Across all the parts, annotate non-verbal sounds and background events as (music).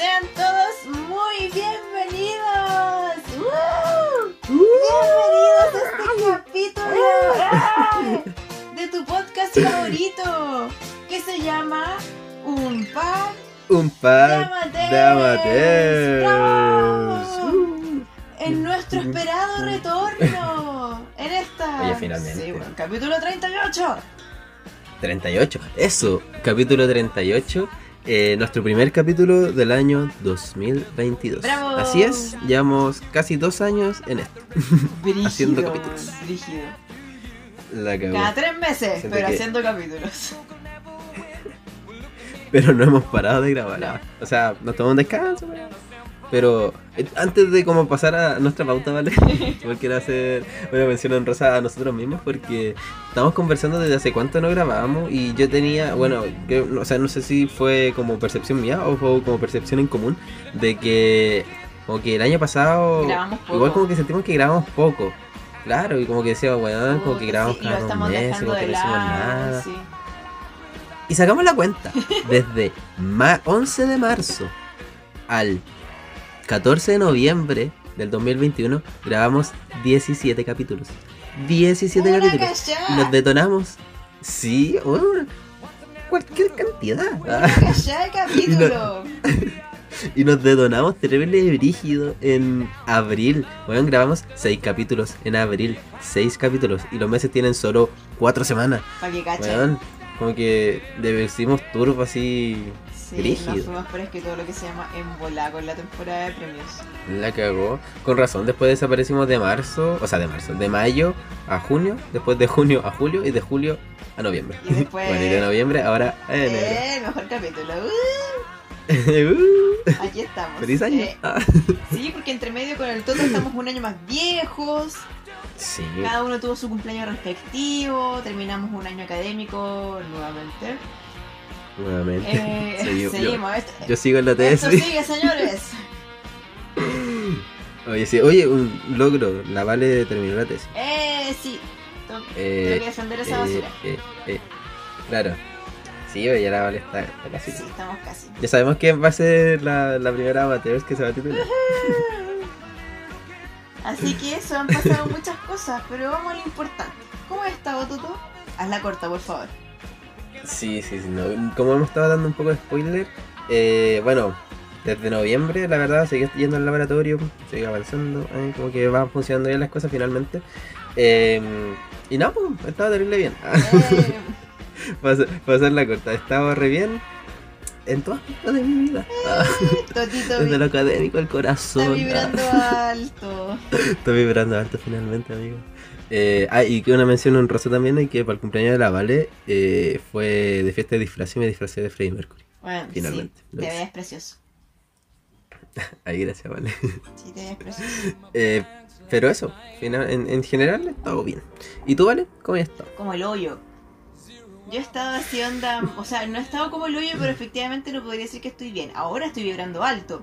Sean todos muy bienvenidos. ¡Woo! Bienvenidos a este capítulo de tu podcast favorito que se llama Un par Un par de amateurs. ¡Bravo! En nuestro esperado retorno. (laughs) En esta. Oye, finalmente. Sí, bueno, capítulo 38. 38. Eso, capítulo 38. Eh, nuestro primer capítulo del año 2022. ¡Bravo! Así es, llevamos casi dos años en esto. (laughs) Brígido. Haciendo capítulos. Brígido. La cagó. Cada tres meses, Siento pero que- haciendo capítulos. (laughs) Pero no hemos parado de grabar. O sea, nos tomamos un descanso. Pero eh, antes de como pasar a nuestra pauta, ¿vale? (laughs) Igual quiero hacer una mención honrosa a nosotros mismos porque estamos conversando desde hace cuánto no grabábamos y yo tenía, bueno, que, o sea, no sé si fue como percepción mía o fue como percepción en común de que como que el año pasado Grabamos poco. igual como que sentimos que grabamos poco. Claro, y como que decíamos, weón, como que grabamos sí, cada meses, dejando como que no hicimos nada. sí. Y sacamos la cuenta. (laughs) Desde ma 11 de marzo al 14 de noviembre del 2021 grabamos 17 capítulos. 17 Una capítulos. Y callada. los detonamos. Sí, bueno, cualquier cantidad. Una callada de (laughs) capítulo. (laughs) Y nos detonamos terrible brígido en abril. Bueno, grabamos 6 capítulos en abril. 6 capítulos. Y los meses tienen solo 4 semanas. Para que cachen. Weón, como que decimos turbo así. Sí, nos fuimos por que todo lo que se llama embolar con la temporada de premios. La cagó. Con razón, después desaparecimos de marzo, o sea, de marzo, de mayo a junio, después de junio a julio y de julio a noviembre. Y después- (laughs) bueno, y de noviembre ahora a enero. Eh, el mejor capítulo. Uh, (laughs) aquí estamos. ¡Feliz año! Eh, (laughs) sí, porque entre medio con el Toto estamos un año más viejos. Sí, Cada uno tuvo su cumpleaños respectivo. Terminamos un año académico nuevamente. Nuevamente. Eh, yo- seguimos. Esto, Yo sigo en la esto tesis. sigue, señores. (laughs) Oye, sí, oye, un logro. La Vale terminó la tesis. Eh, sí. Tengo, Eh, tengo que defender esa eh, basura. eh, eh, Claro. Sí, ya la Vale está, está casi. Sí, estamos casi. Ya sabemos quién va a ser la, la primera amateur que se va a titular. Así que eso, han pasado muchas cosas, pero vamos a lo importante. ¿Cómo has estado, Toto? Hazla corta, por favor. Sí, sí, sí. no, Como hemos estado dando un poco de spoiler, eh, bueno, desde noviembre, la verdad, seguí yendo al laboratorio, seguí avanzando, eh, como que van funcionando bien las cosas finalmente. Eh, y no, pues, he estado terrible bien. Para, hacer, para hacer la corta, he estado re bien en todas partes de mi vida. (laughs) Ah, desde lo académico, el corazón. está vibrando (laughs) alto. Está vibrando alto finalmente, amigo. Eh, ah, y que una mención honrosa también es que para el cumpleaños de la Vale eh, fue de fiesta de disfraz y me disfracé de Freddie Mercury. Bueno, Finalmente, sí, te ves precioso. (laughs) Ahí, gracias, Vale. Sí, te ves precioso. Eh, pero eso, en, en general, estado bien. ¿Y tú, Vale? ¿Cómo has estado? Como el hoyo. Yo he estado así onda, o sea, no he estado como el hoyo, pero efectivamente no podría decir que estoy bien. Ahora estoy vibrando alto.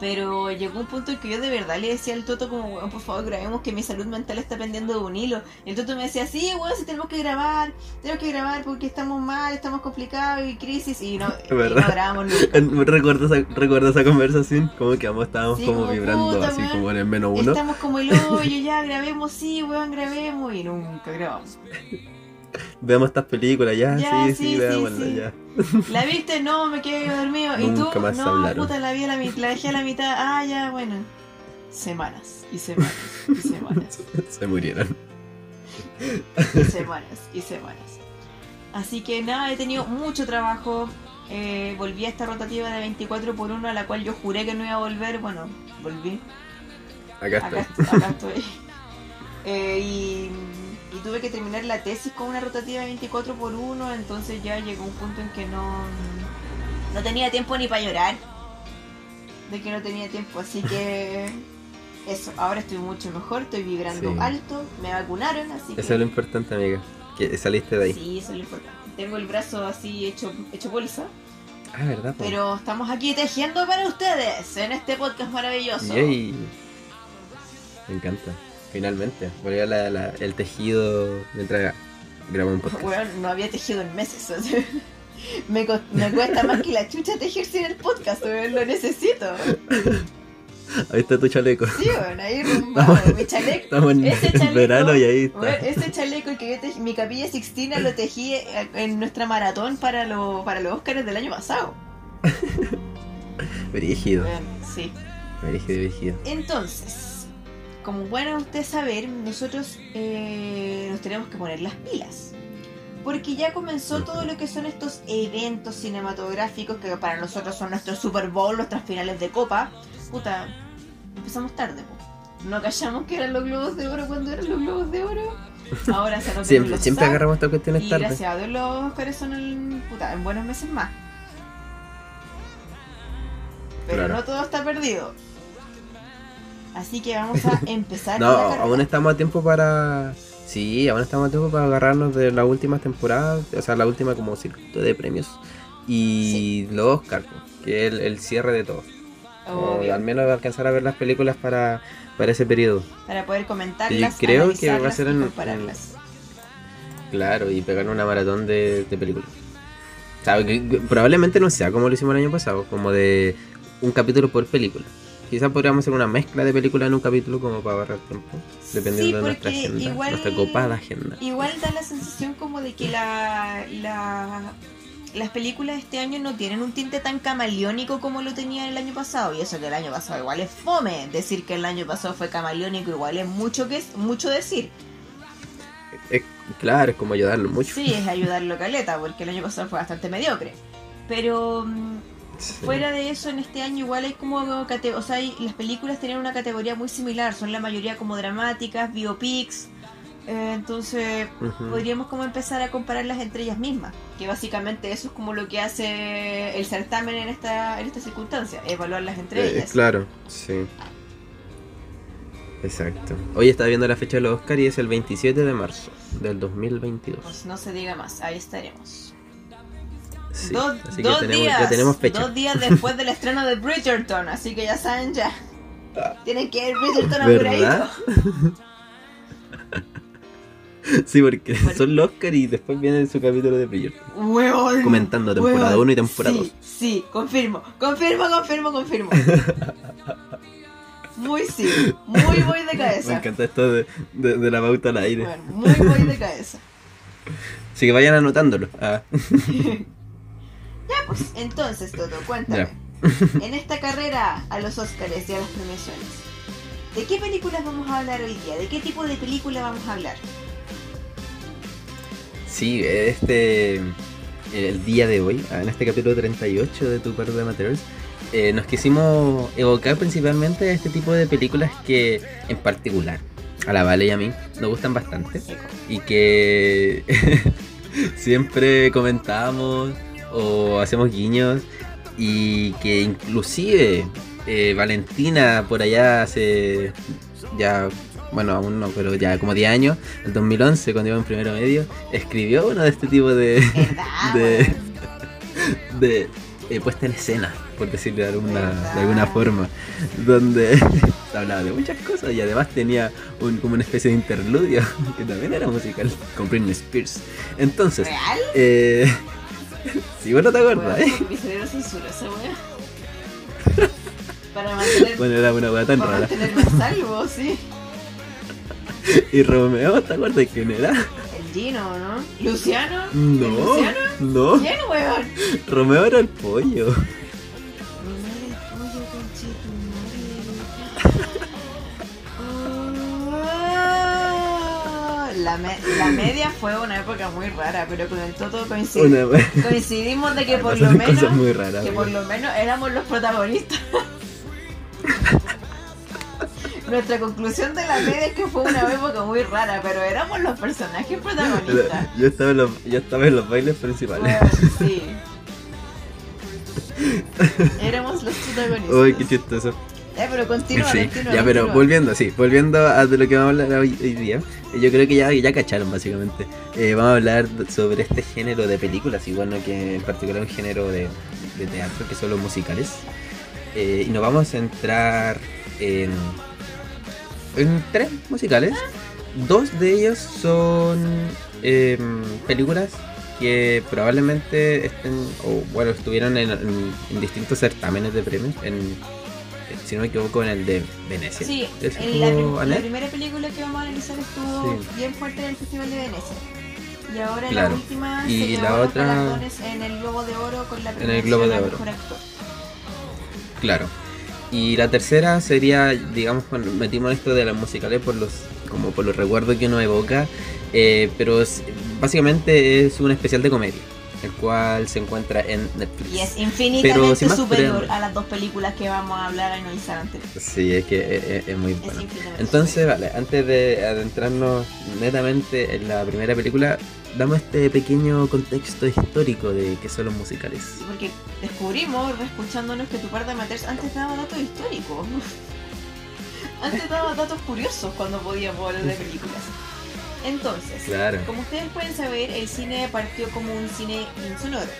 Pero llegó un punto en que yo de verdad le decía al Toto como, weón, por favor, grabemos que mi salud mental está pendiendo de un hilo. Y el Toto me decía, sí, weón, si tenemos que grabar, tenemos que grabar porque estamos mal, estamos complicados y crisis. Y no, (laughs) y no grabamos nunca. (laughs) ¿Recuerdas esa, recuerdo esa conversación? Como que ambos estábamos Sí, como como, vibrando puta, así weón. como en el menos uno. Estamos como el hoyo, ya grabemos, sí, weón, grabemos. Y nunca grabamos. (laughs) (laughs) Veamos estas películas, ya, Ya, sí, sí, sí, sí. ya. ¿La viste? No, me quedé dormido. ¿Y tú? Nunca más no, hablaron. puta, la vi a la mitad, la dejé a la mitad. Ah, ya, bueno. Semanas, y semanas, y semanas, (laughs) Se murieron. y semanas, y semanas. Así que nada, he tenido mucho trabajo. Eh, volví a esta rotativa de 24 por 1 a la cual yo juré que no iba a volver. Bueno, volví. Acá acá estoy. (laughs) Eh, y, y tuve que terminar la tesis con una rotativa de 24 por 1, entonces ya llegó un punto en que no, no tenía tiempo ni para llorar. De que no tenía tiempo, así que (laughs) eso, ahora estoy mucho mejor, estoy vibrando Sí. alto, me vacunaron, así que... Eso es lo importante, amiga. Que saliste de ahí. Sí, eso es lo importante. Tengo el brazo así hecho, hecho bolsa, Ah, ¿verdad? po? pero estamos aquí tejiendo para ustedes en este podcast maravilloso. Yay. Me encanta. Finalmente. Volvió la- la- el tejido mientras grabamos un podcast. Bueno, no había tejido en meses. así. (laughs) Me, co- me cuesta más que la chucha tejer sin el podcast, lo necesito. Ahí está tu chaleco. Sí, weón, ahí (laughs) rumbado, mi chaleco. Estamos en, Ese chaleco, (laughs) verano y ahí está. ese chaleco que yo tejí, mi capilla Sixtina lo tejí en nuestra maratón para, lo, para los Oscars del año pasado. Brígido, Weón, sí. brígido, brígido. Entonces, como bueno usted saber, nosotros eh, nos tenemos que poner las pilas. Porque ya comenzó todo lo que son estos eventos cinematográficos que para nosotros son nuestros Super Bowl, nuestras finales de copa. Puta, empezamos tarde, po. No callamos que eran los globos de oro cuando eran los globos de oro. Ahora se nos Siempre, siempre agarramos estas cuestiones y tarde. gracias a Dios los Oscars son en, puta, en buenos meses más. Pero Claro. no todo está perdido. Así que vamos a (laughs) empezar No, aún estamos a tiempo para. Sí, aún estamos a tiempo para agarrarnos de la última temporada, o sea, la última como circuito de premios. Y los Oscar, que es el, el cierre de todo. O al menos alcanzar a ver las películas para, para ese periodo. para poder comentarlas, Yo creo que va a ser en- compararlas. Claro, y pegar una maratón de, de películas. O sea, que- que probablemente no sea como lo hicimos el año pasado, como de un capítulo por película. Quizás podríamos hacer una mezcla de películas en un capítulo como para ahorrar tiempo, dependiendo de nuestra agenda, igual- nuestra copada agenda. Igual da la sensación como de que la, la- las películas de este año no tienen un tinte tan camaleónico como lo tenía el año pasado. Y eso que el año pasado igual es fome. Decir que el año pasado fue camaleónico igual es mucho, que, mucho decir. Es, claro, es como ayudarlo mucho. Sí, es ayudarlo caleta, porque el año pasado fue bastante mediocre. Pero mm, Sí. fuera de eso, en este año igual hay como... O sea, hay- las películas tienen una categoría muy similar. Son la mayoría como dramáticas, biopics. Eh, entonces podríamos como empezar a compararlas entre ellas mismas. Que básicamente eso es como lo que hace el certamen en esta, en esta circunstancia. Evaluarlas entre Eh, ellas. claro, sí. Exacto. Hoy está viendo la fecha de los Oscar y es el 27 de marzo del 2022. Pues no se diga más, ahí estaremos. Sí, dos así dos que tenemos, días, ya tenemos fecha. dos días (laughs) después del estreno de Bridgerton, así que ya saben ya. Tienen que ir Bridgerton ¿Verdad? apuradito. (laughs) Sí, porque son los Oscar y después viene su capítulo de Bridgerton. Comentando temporada huevón. 1 y temporada 2. Sí, sí, confirmo, confirmo, confirmo, confirmo. (laughs) Muy sí, muy voy de Me cabeza. encanta esto de, de- de la pauta al aire. Bueno, muy voy de cabeza. Así que vayan anotándolo. Ah, Ya pues, entonces Toto, cuéntame. En esta carrera a los Oscars y a las premiaciones, ¿de qué películas vamos a hablar hoy día? ¿De qué tipo de película vamos a hablar? Sí, este. El día de hoy, en este capítulo 38 de Tu Par de Amateurs, eh, nos quisimos evocar principalmente este tipo de películas que, en particular, a la Vale y a mí nos gustan bastante y que (laughs) siempre comentamos o hacemos guiños y que inclusive eh, Valentina por allá hace ya bueno aún no pero ya como 10 años en 2011 cuando iba en primero medio escribió uno de este tipo de. (laughs) De- de eh, puesta en escena por decirlo de alguna, de alguna forma donde (laughs) se hablaba de muchas cosas y además tenía un, como una especie de interludio (laughs) que también era musical con Britney Spears entonces ¿Real? eh, (laughs) si vos no te acuerdas Weón, ¿eh? (laughs) mi cerebro censura esa wea. Para mantener, bueno era una weá tan para rara mantenerme a salvo, sí. (laughs) y Romeo ¿te acuerdas quién era? El Gino, ¿no? ¿Luciano? ¿El no ¿Luciano? no ¿Quién, weón? Romeo era el pollo La, me- la media fue una época muy rara, pero con el Toto weá coincidimos de que (laughs) por lo menos cosas muy raras que weá. por lo menos éramos los protagonistas. (laughs) Nuestra conclusión de la media es que fue una época muy rara, pero éramos los personajes protagonistas. yo estaba en los, yo estaba en los bailes principales Bueno, sí. (laughs) Éramos los protagonistas. Uy, qué chistoso. Ya, pero continúa, Sí, continúa, ya, pero volviendo, sí, volviendo a de lo que vamos a hablar hoy, hoy día, eh, yo creo que ya, ya cacharon básicamente. Eh, vamos a hablar sobre este género de películas, y bueno, que en particular un género de, de teatro, que son los musicales. Eh, y nos vamos a centrar en, en tres musicales. Dos de ellos son em, películas que probablemente estén, o bueno, estuvieron en, en- en distintos certámenes de premios, en, si no me equivoco, en el de Venecia. Sí, ¿Ese en la, estuvo prim- la primera película que vamos a analizar estuvo Sí. bien fuerte en el Festival de Venecia. Y ahora Claro. la última Y se la otra- en el Globo de Oro con la En el Globo premiación de al Oro. mejor actor. Claro. Y la tercera sería, digamos, cuando metimos esto de las musicales por los, como por los recuerdos que uno evoca, eh, pero es- básicamente es un especial de comedia, el cual se encuentra en Netflix. Y es infinitamente superior a las dos películas que vamos a hablar a analizar anteriormente. Sí, es que es, es- es muy bueno. Entonces, vale, antes de adentrarnos netamente en la primera película, damos este pequeño contexto histórico de qué son los musicales. Sí, porque descubrimos, escuchándonos, que tu par de amateurs antes daba datos históricos. (laughs) antes daba datos curiosos cuando podíamos hablar de películas. Entonces, Claro. como ustedes pueden saber, el cine partió como un cine insonoro.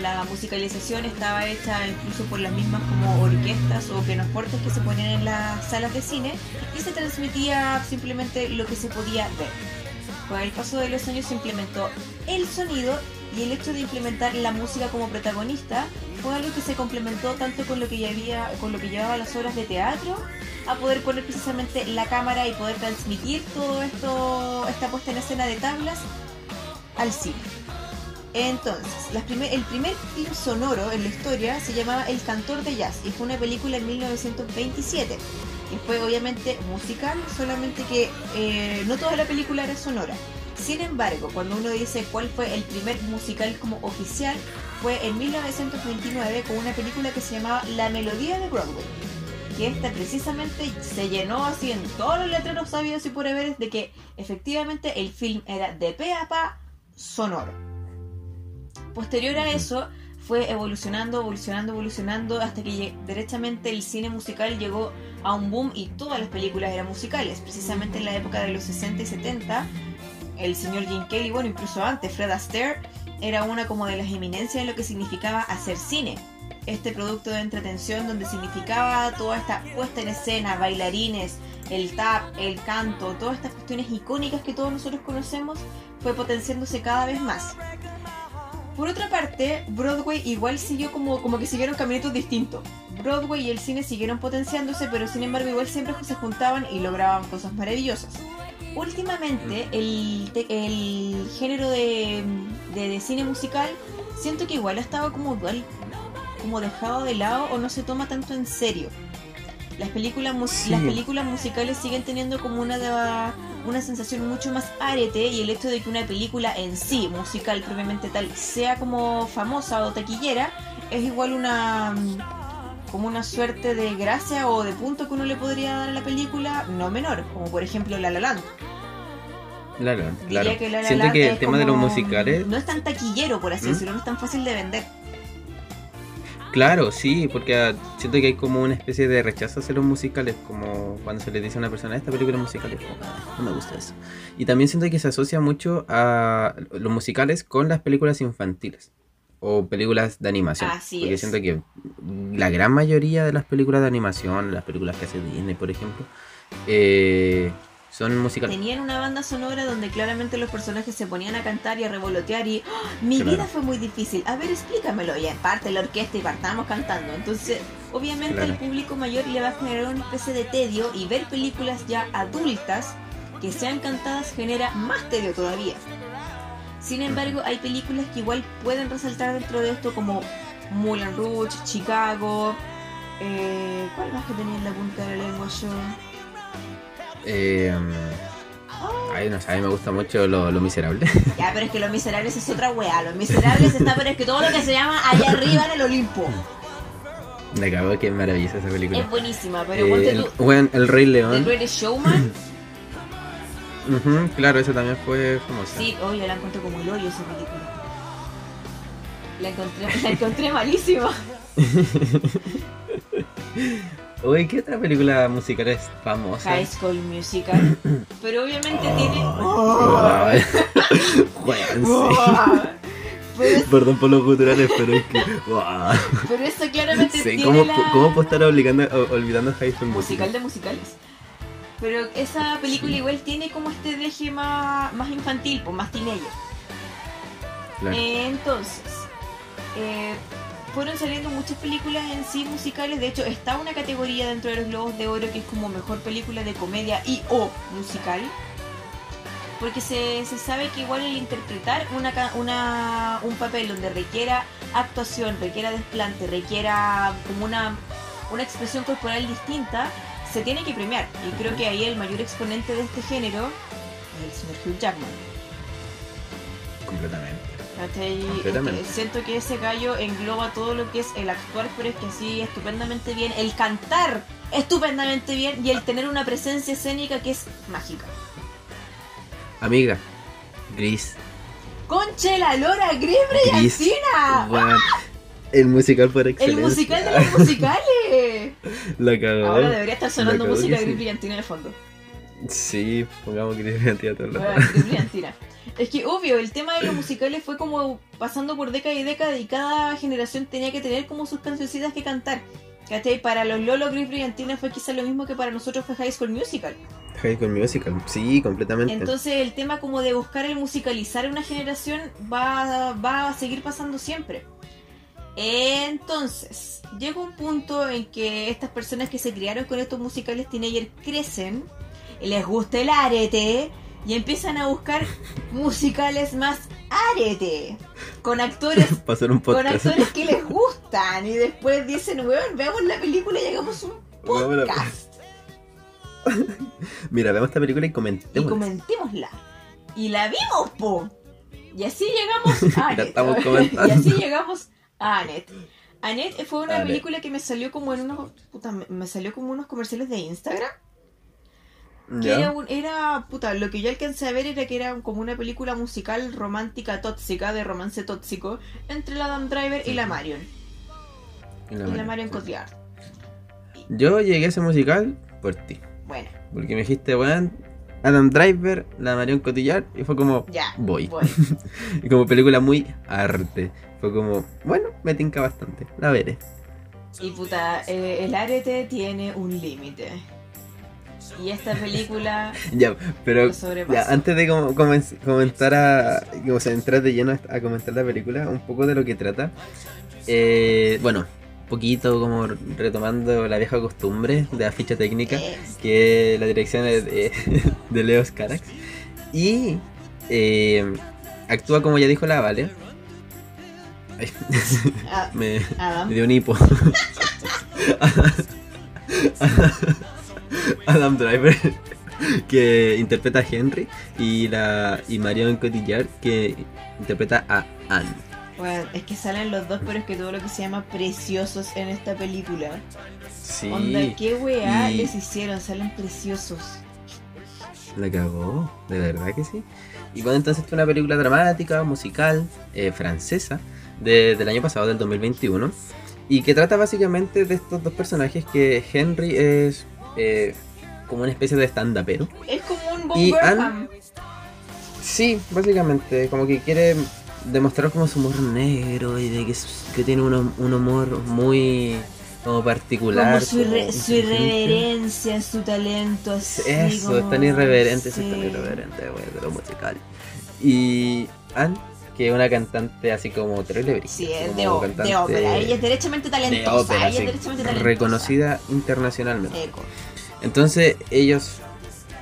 La musicalización estaba hecha incluso por las mismas como orquestas o pianofortes que se ponían en las salas de cine y se transmitía simplemente lo que se podía ver. Con el paso de los años se implementó el sonido y el hecho de implementar la música como protagonista fue algo que se complementó tanto con lo que ya con lo que llevaba las obras de teatro a poder poner precisamente la cámara y poder transmitir todo esto, esta puesta en escena de tablas al cine. Entonces, las primer- el primer film sonoro en la historia se llamaba El Cantor de Jazz y fue una película en 1927. Y fue obviamente musical, solamente que eh, no toda la película era sonora. Sin embargo, cuando uno dice cuál fue el primer musical como oficial, fue en 1929 con una película que se llamaba La Melodía de Broadway. Que esta precisamente se llenó así en todos los letreros sabios y por haber de que efectivamente el film era de pe a pa sonoro. Posterior a eso fue evolucionando, evolucionando, evolucionando hasta que derechamente el cine musical llegó a un boom y todas las películas eran musicales. Precisamente en la época de los 60 y 70, el señor Jim Kelly, bueno, incluso antes, Fred Astaire, era una como de las eminencias en lo que significaba hacer cine. Este producto de entretención donde significaba toda esta puesta en escena, bailarines, el tap, el canto, todas estas cuestiones icónicas que todos nosotros conocemos, fue potenciándose cada vez más. Por otra parte, Broadway igual siguió como, como que siguieron caminitos distintos. Broadway y el cine siguieron potenciándose, pero sin embargo igual siempre se juntaban y lograban cosas maravillosas. Últimamente, el, te- el género de, de- de cine musical siento que igual ha estado como igual como dejado de lado o no se toma tanto en serio. Las películas, Sí. las películas musicales siguen teniendo como una, de- una sensación mucho más arete y el hecho de que una película en sí, musical propiamente tal, sea como famosa o taquillera, es igual una como una suerte de gracia o de punto que uno le podría dar a la película, no menor, como por ejemplo La La Land. Claro, que La La Siento Land que el tema de los musicales, No es tan taquillero, por así ¿Mm? decirlo, no es tan fácil de vender. claro, sí, porque ah, siento que hay como una especie de rechazo hacia los musicales, como cuando se le dice a una persona, esta película es musical, es como, "Ah, no me gusta eso. Y también siento que se asocia mucho a los musicales con las películas infantiles o películas de animación. Así porque es. siento que la gran mayoría de las películas de animación, las películas que hace Disney, por ejemplo, eh, son musicales. Tenían una banda sonora donde claramente los personajes se ponían a cantar y a revolotear y ¡Ah! mi Claro. vida fue muy difícil. A ver, explícamelo. Y aparte la orquesta y partamos cantando. Entonces, obviamente Claro. al público mayor le va a generar una especie de tedio y ver películas ya adultas que sean cantadas genera más tedio todavía. Sin embargo, hay películas que igual pueden resaltar dentro de esto como Moulin Rouge, Chicago. Eh, ¿Cuál más que tenía en la punta de la lengua yo? Eh, ay, no sé, a mí me gusta mucho lo, lo miserable. (laughs) Ya, pero es que Los Miserables es otra weá. Los Miserables está, pero es que todo lo que se llama allá arriba en el Olimpo. Me cago que maravillosa esa película. Es buenísima, pero Eh, el, tú. bueno, el Rey León. Greatest Showman. (laughs) Claro, esa también fue famosa. Sí, oye, la encontré como el hoyo esa película. La encontré, (laughs) la encontré malísima. (laughs) Oye, ¿qué otra película musical es famosa? High School Musical. Pero obviamente tiene. (laughs) Es- Perdón por los culturales, pero es que. Pero eso claramente Sí, tiene ¿cómo, la... ¿Cómo puedo estar obligando, olvidando High School musical Musical? de musicales. Pero esa película Sí. igual tiene como este deje más, más infantil, pues más teenager. Claro. Eh, entonces, eh, fueron saliendo muchas películas en sí musicales. De hecho, está una categoría dentro de los Globos de Oro que es como mejor película de comedia y o musical. Porque se, se sabe que igual el interpretar una, una, un papel donde requiera actuación, requiera desplante, requiera como una, una expresión corporal distinta, se tiene que premiar. Y creo que ahí el mayor exponente de este género es el señor Hugh Jackman. Completamente. ¿Cachai? Completamente. Siento que ese gallo engloba todo lo que es el actuar, pero es que sí, estupendamente bien, el cantar estupendamente bien y el tener una presencia escénica que es mágica. Amiga, Gris. ¡Conche la lora, Gris Gris. Brillantina! El musical por El excelencia. musical de (laughs) los musicales. La cagó. Ahora debería estar sonando música de Gris sí. Brillantina de fondo. Sí, pongamos Gris Brillantina todo el rato. Bueno, Gris Brillantina. Es que obvio, el tema de los musicales fue como pasando por década y década y cada generación tenía que tener como sus cancioncitas que cantar. ¿Cachai? Para los Lolo Gris Brillantina fue quizás lo mismo que para nosotros fue High School Musical. High School Musical, sí, completamente. Entonces el tema como de buscar el musicalizar una generación va, va a seguir pasando siempre. Entonces, llega un punto en que estas personas que se criaron con estos musicales teenager crecen, les gusta el arete y empiezan a buscar musicales más arete, con actores (laughs) con actores que les gustan y después dicen, weón, veamos la película y hagamos un podcast (laughs) Mira, vemos esta película y y comentemos. comentémosla. Y la vimos, po. Y así llegamos (laughs) a y así llegamos a Annette. Annette fue una Annette. película que me salió como en unos. Puta, me- salió como unos comerciales de Instagram. Que ¿Ya? era, un, era, puta, lo que yo alcancé a ver era que era como una película musical romántica tóxica, de romance tóxico, entre la Adam Driver y la Marion. Y la y la María. Marion Cotillard. Yo llegué a ese musical por ti. Bueno, Porque me dijiste, weón, Adam Driver, la Marion Cotillard, y fue como, ya. voy. voy. (laughs) Como película muy arte. Fue como, bueno, me tinca bastante. La veré. Y puta, eh, el arete tiene un límite. Y esta película (laughs) Ya, pero ya, antes de comen- comentar a. O sea, entrar de lleno a comentar la película, un poco de lo que trata. Eh, bueno, un poquito como retomando la vieja costumbre de la ficha técnica. Que la dirección es de, (laughs) de Leo Carax. Y eh, actúa como ya dijo la Vale. (laughs) Me, dio un hipo. (laughs) Adam Driver, que interpreta a Henry, y la y Marion Cotillard, que interpreta a Anne. Bueno, es que salen los dos, pero es que todo lo que se llama preciosos en esta película. Sí, Onda, qué weá y- les hicieron, salen preciosos. la cagó, de verdad que sí. Y bueno, entonces es una película dramática, musical, eh, francesa, de- del año pasado, del 2021, y que trata básicamente de estos dos personajes que Henry es eh, como una especie de stand-upero. Es como un Bob Y Burnham. Sí, básicamente, como que quiere demostrar como su humor negro y de que, es- que tiene un, un humor muy como particular. Como su, irre- como su irreverencia, su talento así. Eso, es como- tan irreverente, sí. es tan irreverente, güey, de lo musical. Y Anne, que es una cantante así como terrible Sí, es de, de ópera. Ella es derechamente de talentosa. ópera, ella es derechamente talentosa. reconocida internacionalmente. Eco. Entonces ellos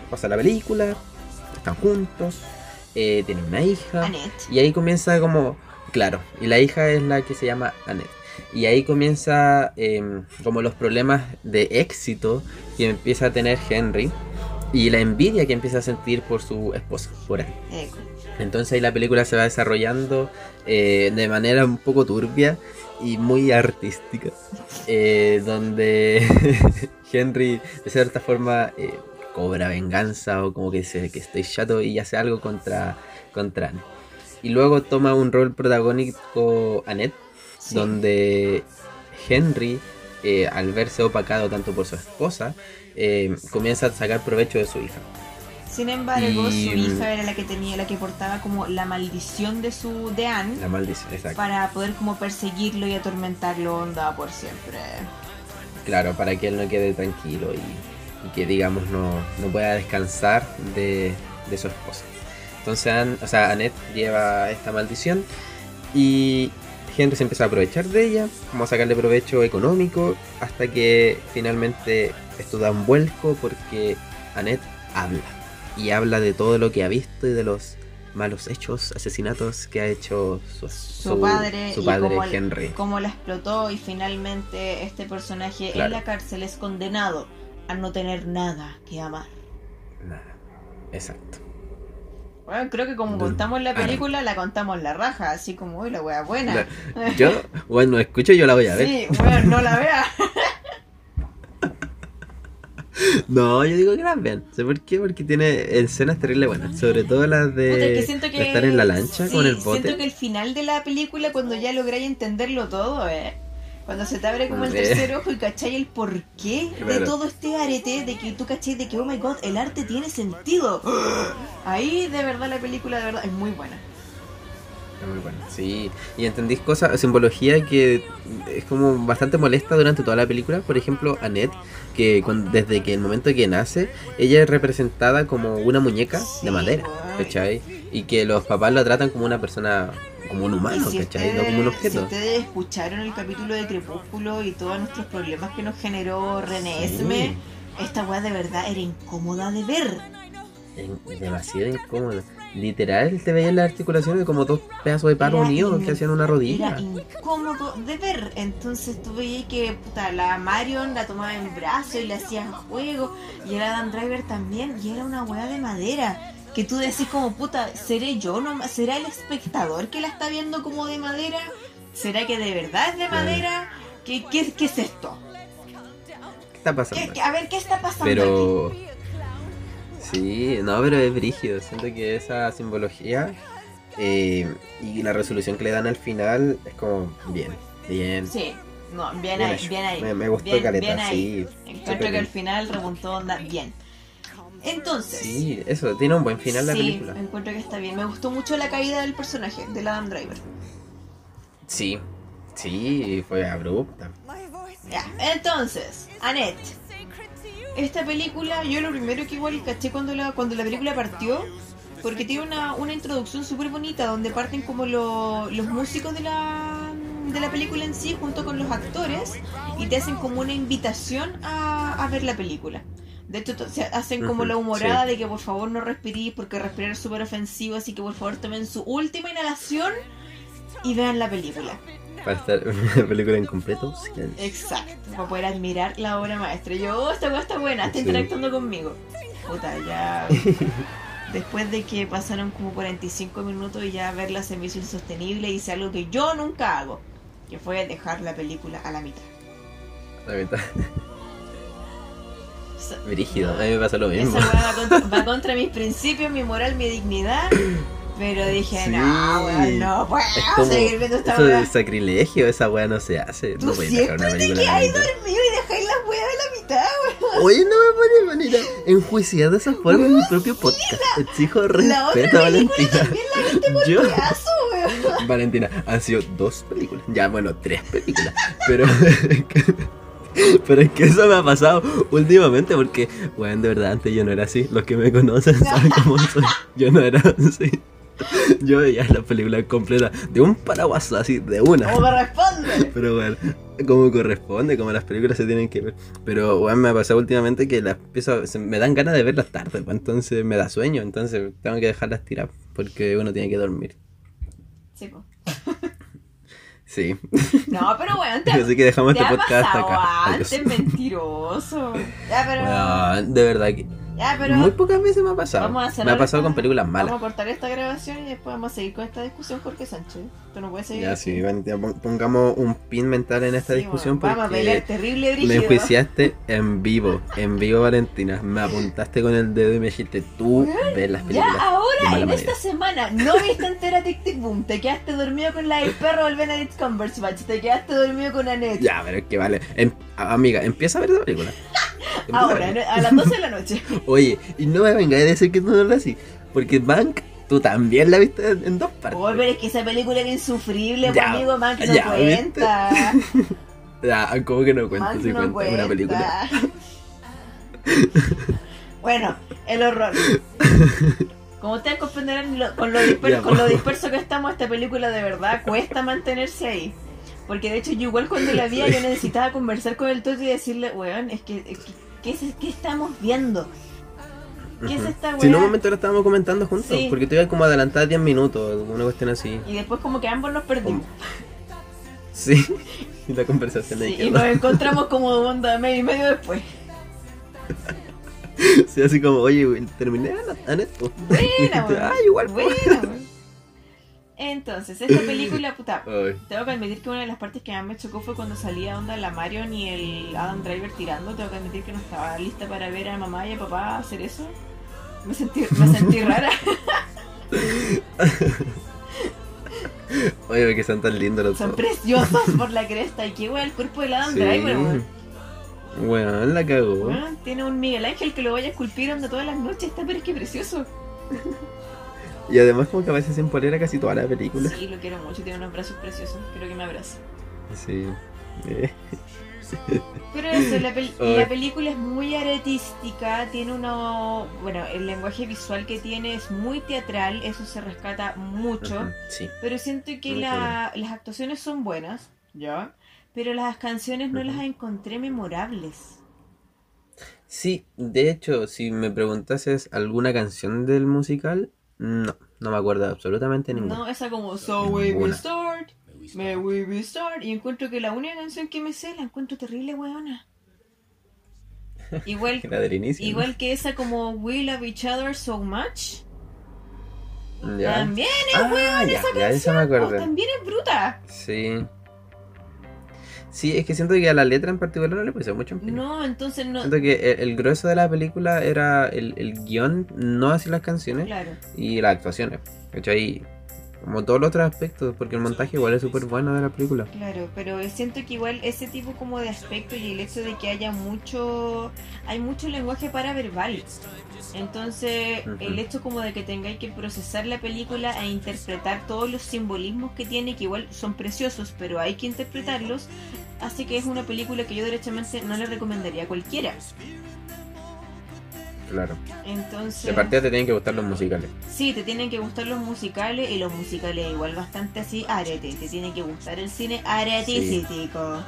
pasan la película, están juntos, eh, tienen una hija. Annette. Y ahí comienza como, claro, y la hija es la que se llama Annette. Y ahí comienza em, como los problemas de éxito que empieza a tener Henry y la envidia que empieza a sentir por su esposa, por Anne. Eco. Entonces ahí la película se va desarrollando eh, de manera un poco turbia y muy artística, eh, donde (laughs) Henry de cierta forma eh, cobra venganza o como que se que estoy chato y hace algo contra, contra Anne. Y luego toma un rol protagónico Annette, Sí. donde Henry, al verse opacado tanto por su esposa, comienza a sacar provecho de su hija. Sin embargo, Y- su hija era la que tenía, la que portaba como la maldición de su de Anne La maldición, exacto. para poder como perseguirlo y atormentarlo onda por siempre. Claro, para que él no quede tranquilo y, y que digamos no, no pueda descansar de, de su esposa. Entonces, An- o sea, Annette lleva esta maldición y Henry se empieza a aprovechar de ella, como a sacarle provecho económico, hasta que finalmente esto da un vuelco porque Annette habla. Y habla de todo lo que ha visto y de los malos hechos, asesinatos que ha hecho su, Su padre su y padre cómo, Henry. cómo la explotó y finalmente este personaje Claro. en la cárcel es condenado a no tener nada que amar. Nada. Exacto. Bueno, creo que como contamos la película, la contamos la raja, así como, uy, la wea buena. Yo, bueno, escucho, yo la voy a ver. Sí, bueno, no la vea. (laughs) (laughs) No, yo digo que las vean. ¿Sé por qué? Porque tiene escenas terribles buenas. Sobre todo las de, Puta, es que siento de que... estar en la lancha sí, con el bote. Siento que el final de la película, cuando ya lográis entenderlo todo, eh. Cuando se te abre como el tercer ojo y cachai el porqué de todo este arete, de que tú cachai de que, oh my god, el arte tiene sentido. (gasps) Ahí de verdad la película de verdad es muy buena. Es muy buena. Sí, y entendís cosas, simbología que es como bastante molesta durante toda la película. Por ejemplo, Annette, que desde que el momento que nace, ella es representada como una muñeca Sí, de madera. ¿cachai? Y que los papás la tratan como una persona, como un humano, si ¿cachai? No como un ustedes- Si objeto. ustedes escucharon el capítulo de Crepúsculo y todos nuestros problemas que nos generó René Sí. Esme, esta weá de verdad era incómoda de ver. Es demasiado incómodo. Literal, te veían las articulaciones como dos pedazos de palo unidos que hacían una rodilla. Era incómodo de ver. Entonces tú veías que puta, la Marion la tomaba en brazo y le hacían juego. Y el Adam Driver también. Y era una weá de madera. Que tú decís como puta, ¿seré yo nomás? ¿Será el espectador que la está viendo como de madera? ¿Será que de verdad es de madera? ¿Qué, qué, qué es esto? ¿Qué está pasando? ¿Qué- a ver, ¿qué está pasando aquí? Sí, no, pero es brígido. Siento que esa simbología eh, y la resolución que le dan al final es como bien, bien. Sí, no, bien, bien ahí, hecho. bien ahí. Me, me gustó bien, caleta, bien ahí. sí. Encuentro que al final remontó onda bien. Entonces, Sí, eso, tiene un buen final la sí, película. encuentro que está bien. Me gustó mucho la caída del personaje, del Adam Driver. Sí, sí, fue abrupta. Ya, entonces, Annette. Esta película, yo lo primero que igual caché cuando la, cuando la película partió, porque tiene una, una introducción súper bonita donde parten como lo- los músicos de la, de la película en sí junto con los actores y te hacen como una invitación a, a ver la película. De hecho, se hacen como la humorada sí. de que por favor no respirís porque respirar es súper ofensivo, así que por favor tomen su última inhalación y vean la película. Para estar la película en completo silencio. Exacto, para poder admirar la obra maestra. Yo, oh, esta weá está buena, está Sí. interactuando conmigo. Puta, ya. (laughs) Después de que pasaron como 45 minutos y ya verla se me hizo insostenible, hice algo que yo nunca hago, que fue dejar la película a la mitad. La mitad. Esa- Brígido, a mí me pasa lo Esa mismo. weá va contra, (laughs) va contra mis principios, mi moral, mi dignidad. (coughs) Pero dije, Sí. no, weón, no puedo Es como. seguir viendo esta weá. es sacrilegio, esa weá no se hace. No puedes dejar una siempre te película a mitad. dormido y dejáis la weá a la mitad, weón. Oye, no me puedes venir a enjuiciar de esa forma en mi propio podcast. Exijo respeto, película Valentina. también la viste por Yo, pedazo, weón. Valentina, han sido dos películas. Ya, bueno, tres películas. Pero. (laughs) Pero es que eso me ha pasado últimamente porque, bueno, de verdad, antes yo no era así. Los que me conocen (laughs) saben cómo soy. Yo no era así. Yo veía las películas completas de un paraguaso, así, de una. ¿Cómo corresponde? (laughs) Pero bueno, como corresponde, como las películas se tienen que ver. Pero bueno, me ha pasado últimamente que las empiezo, se- me dan ganas de verlas tarde, pues, entonces me da sueño, entonces tengo que dejarlas tirar porque uno tiene que dormir. Sí. Sí, No, pero bueno, (laughs) te, así que dejamos te este podcast pasado acá. Antes, mentiroso. Ya, pero... Bueno, de verdad que ya, pero... muy pocas veces me ha pasado. Me ha pasado con películas Vamos a malas. cortar esta grabación y después vamos a seguir con esta discusión, Jorge Sánchez. Tú no puedes seguir Ya, sí, pongamos un pin mental en esta Sí, discusión bueno, Vamos a pelear porque terrible, me brígido. enjuiciaste en vivo, en vivo Valentina. Me (laughs) apuntaste con el dedo y me dijiste, tú ves las Ya películas. de ahora, en manera. esta semana, no viste entera Tic Tic Boom, te quedaste dormido con la del perro del Benedict Cumberbatch, te quedaste dormido con Annette. Ya, pero es que vale. Em- amiga, empieza a ver esa película. (laughs) (laughs) Ahora, a las 12 de la noche. (laughs) Oye, y no me vengáis a decir que no la así. Porque Bank, tú también la viste en, dos partes. Oh, pero es que esa película era insufrible, Ya, pues, amigo, man, que no (laughs) ya, cuenta. Ah, ¿cómo que no cuento Man, si no cuenta una película? bueno, el horror. Como ustedes comprenderán, lo- con, lo disper- Ya, con lo po. disperso que estamos, esta película de verdad cuesta mantenerse ahí. Porque de hecho, yo igual cuando la vi, yo necesitaba conversar con el Toto y decirle, weón, es que, es que- ¿qué, es- qué estamos viendo? ¿Qué es esta Si en un weá? momento lo estábamos comentando juntos, Sí. porque tú ibas como adelantada 10 minutos, una cuestión así. Y después como que ambos nos perdimos. (laughs) Sí, y (laughs) la conversación ahí Sí, y nos encontramos como onda medio y medio después. (laughs) Sí, así como, oye, terminé a neto. Buena, weón. Ay, igual. Buena, weón. Entonces, esta película, puta, (laughs) Ay, Tengo que admitir que una de las partes que más me chocó fue cuando salía onda la Marion y el Adam Driver tirando. Tengo que admitir que no estaba lista para ver a mamá y a papá hacer eso. Me sentí, me sentí (laughs) rara. Oye, que son tan lindos los Son preciosos por la (laughs) cresta. Y qué wea el cuerpo del Adam Sí. Driver, weón. Weón, la cagó. Weón, Tiene un Miguel Ángel que lo vaya a esculpir onda todas las noches. Está pero es que precioso. Y además como que a veces sin polera casi toda la película. Sí, lo quiero mucho. Tiene unos brazos preciosos. Creo que me abraza. Sí. Eh, (laughs) Pero eso, la, pel- (laughs) Ay. la película es muy artística, tiene uno, bueno, el lenguaje visual que tiene es muy teatral, eso se rescata mucho, Sí. pero siento que la- las actuaciones son buenas, ya, pero las canciones no las encontré memorables. Sí, de hecho, si me preguntases alguna canción del musical, no, no me acuerdo absolutamente ninguna. No, esa como So We Will Ninguna. Start, May We Start, y encuentro que la única canción que me sé la encuentro terrible, weona. Igual, (laughs) La del inicio. ¿no? igual que esa como We Love Each Other So Much. Ya. También Ah, ya, esa ya, esa me Oh, acuerdo. también es bruta. Sí. Sí, es que siento que a la letra en particular no le puse mucho empeño. No, entonces no. Siento que el, el grueso de la película era el, el guion, no así las canciones Claro. y las actuaciones. ¿Cachai? Como todos los otros aspectos, porque el montaje igual es súper bueno de la película. Claro, pero siento que igual ese tipo como de aspecto y el hecho de que haya mucho, hay mucho lenguaje paraverbal. Entonces, Ujú. el hecho como de que tengáis que procesar la película e interpretar todos los simbolismos que tiene, que igual son preciosos, pero hay que interpretarlos, hace que es una película que yo derechamente no le recomendaría a cualquiera. Claro. Entonces, De partida te tienen que gustar los musicales. Sí, te tienen que gustar los musicales y los musicales igual bastante así arete. Te tiene que gustar el cine aretístico.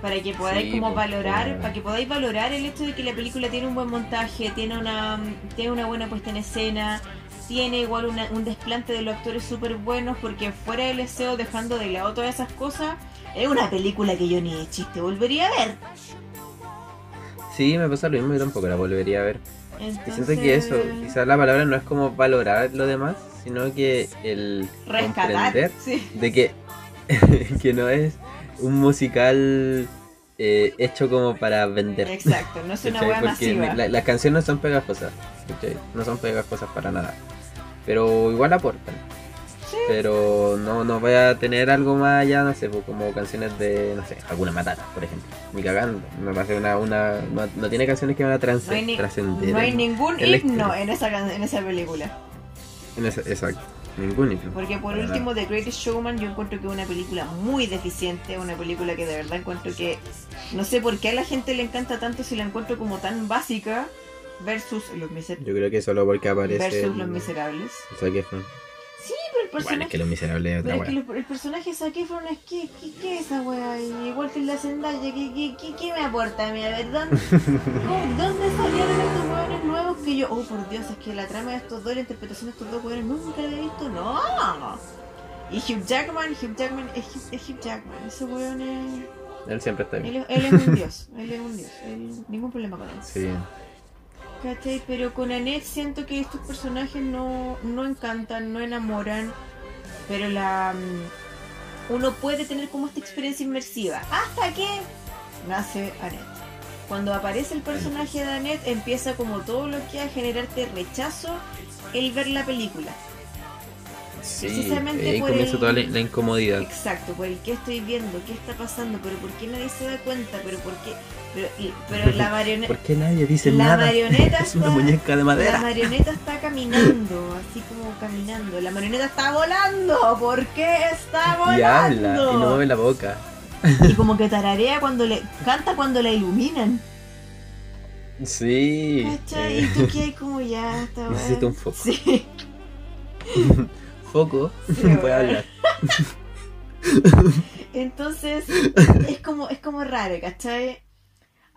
Para que podáis Sí, como pues, valorar, para que podáis valorar el hecho de que la película tiene un buen montaje, tiene una, tiene una buena puesta en escena, tiene igual una- un desplante de los actores súper buenos, porque fuera del deseo, dejando de lado todas esas cosas, es una película que yo ni de chiste volvería a ver. Sí, me pasa lo mismo, yo tampoco la volvería a ver. Y Entonces, siento que eso, quizás la palabra no es como valorar lo demás, sino que el rescatar. comprender Sí. de que, (laughs) que no es un musical eh, hecho como para vender. Exacto, no es una wea Porque masiva. la- las canciones no son pegajosas, ¿cachai? no son pegajosas para nada. Pero igual aportan. Pero no, no voy a tener algo más allá, no sé, pues, como canciones de, no sé, alguna matata, por ejemplo. Ni cagando. Me parece una, una, no, no tiene canciones que van a trans- No hay, ni- trascender. no hay ningún himno en esa, en esa película. en esa- exacto, ningún himno. Porque por último, The Greatest Showman yo encuentro que es una película muy deficiente, una película que de verdad encuentro que no sé por qué a la gente le encanta tanto si la encuentro como tan básica versus Los, Miser- Yo creo que solo porque aparece. versus los Miserables. Zac Efron. Sí, pero el Bueno, es personaje... que los miserables es otra pero es que wea. lo- el personaje de Efron es que, ¿qué, qué es esa wea? Y igual que la Zendaya, ¿qué, qué, qué, qué me aporta a mí? A ver, ¿dónde, cómo- ¿dónde salieron estos hueones nuevos que yo, oh por Dios, es que la trama de estos dos, la interpretación de estos dos hueones nunca la había visto? No. Y Hugh Jackman, Hugh Jackman es Hugh, es Hugh Jackman, ese hueón es... Él siempre está bien. Él, es- él es un dios, él es un dios, él- ningún problema con él. Sí. ¿Cachai? Pero con Annette siento que estos personajes no, no encantan, no enamoran, pero la mm, uno puede tener como esta experiencia inmersiva hasta que nace Annette. Cuando aparece el personaje de Annette empieza como todo lo que a generarte rechazo el ver la película. Sí, Precisamente ahí por comienza el- toda la, la incomodidad. Exacto, por el que estoy viendo, qué está pasando, pero por qué nadie se da cuenta, pero por qué, pero, la marioneta, ¿Por qué nadie dice la nada? marioneta (laughs) Es una está- muñeca de La madera. marioneta está caminando, así como caminando. La marioneta está volando. ¿Por qué está volando? Y habla, y no mueve la boca. Y como que tararea cuando le canta cuando la iluminan. Sí. ¿Cachai? eh, Y tú hay como ya esta (laughs) weá. Necesito un foco. Sí. (laughs) Foco. Sí, Voy a hablar. Entonces, es como, es como raro, ¿cachai?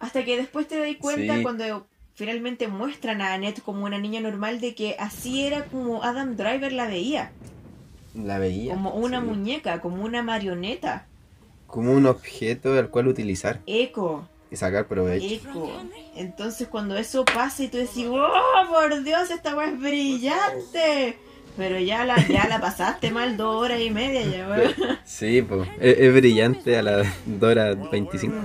Hasta que después te das cuenta Sí. cuando finalmente muestran a Annette como una niña normal de que así era como Adam Driver la veía. La veía. Como una sí. muñeca, como una marioneta. Como un objeto al cual utilizar Eco, y sacar provecho. eco. Entonces cuando eso pasa y tú decís, ¡Oh, por Dios, esta weá es brillante! Pero ya la, ya la pasaste mal dos horas y media ya, weón. (laughs) Sí, pues. Es, es brillante a las 2 horas 25.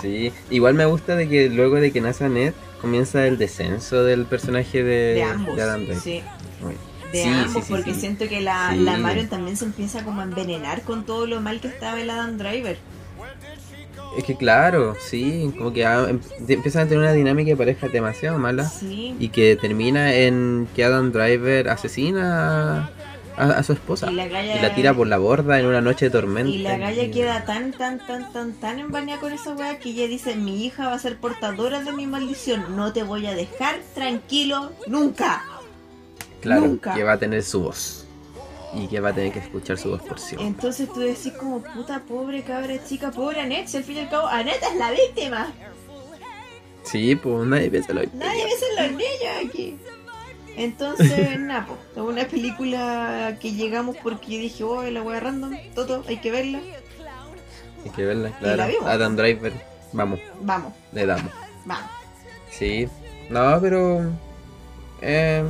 Sí, igual me gusta de que luego de que nace Annette comienza el descenso del personaje de, De ambos. de Adam Driver. Sí. Uy. De Sí, ambos, sí, porque siento que la, la Marion también se empieza como a envenenar con todo lo mal que estaba el Adam Driver. Es que claro, sí, como que em- empiezan a tener una dinámica de pareja demasiado mala Sí. y que termina en que Adam Driver asesina a, a su esposa Y la galla- y la tira por la borda en una noche de tormenta. Y la galla queda tan, tan, tan, tan, tan embañada con esa weá que ella dice, mi hija va a ser portadora de mi maldición, no te voy a dejar tranquilo nunca. Claro, nunca. que va a tener su voz y que va a tener que escuchar su voz por siempre. Entonces tú decís como, puta, pobre cabra chica, pobre Annette, si al fin y al cabo Annette es la víctima. Sí, pues nadie piensa lo Nadie ve en los niños aquí. Entonces, (laughs) nada, po, es una película que llegamos porque dije, oh, la wea random, Toto, hay que verla. Hay que verla, la claro. vimos. Adam Driver, vamos, Vamos, le damos. vamos. Sí, no, pero. Eh,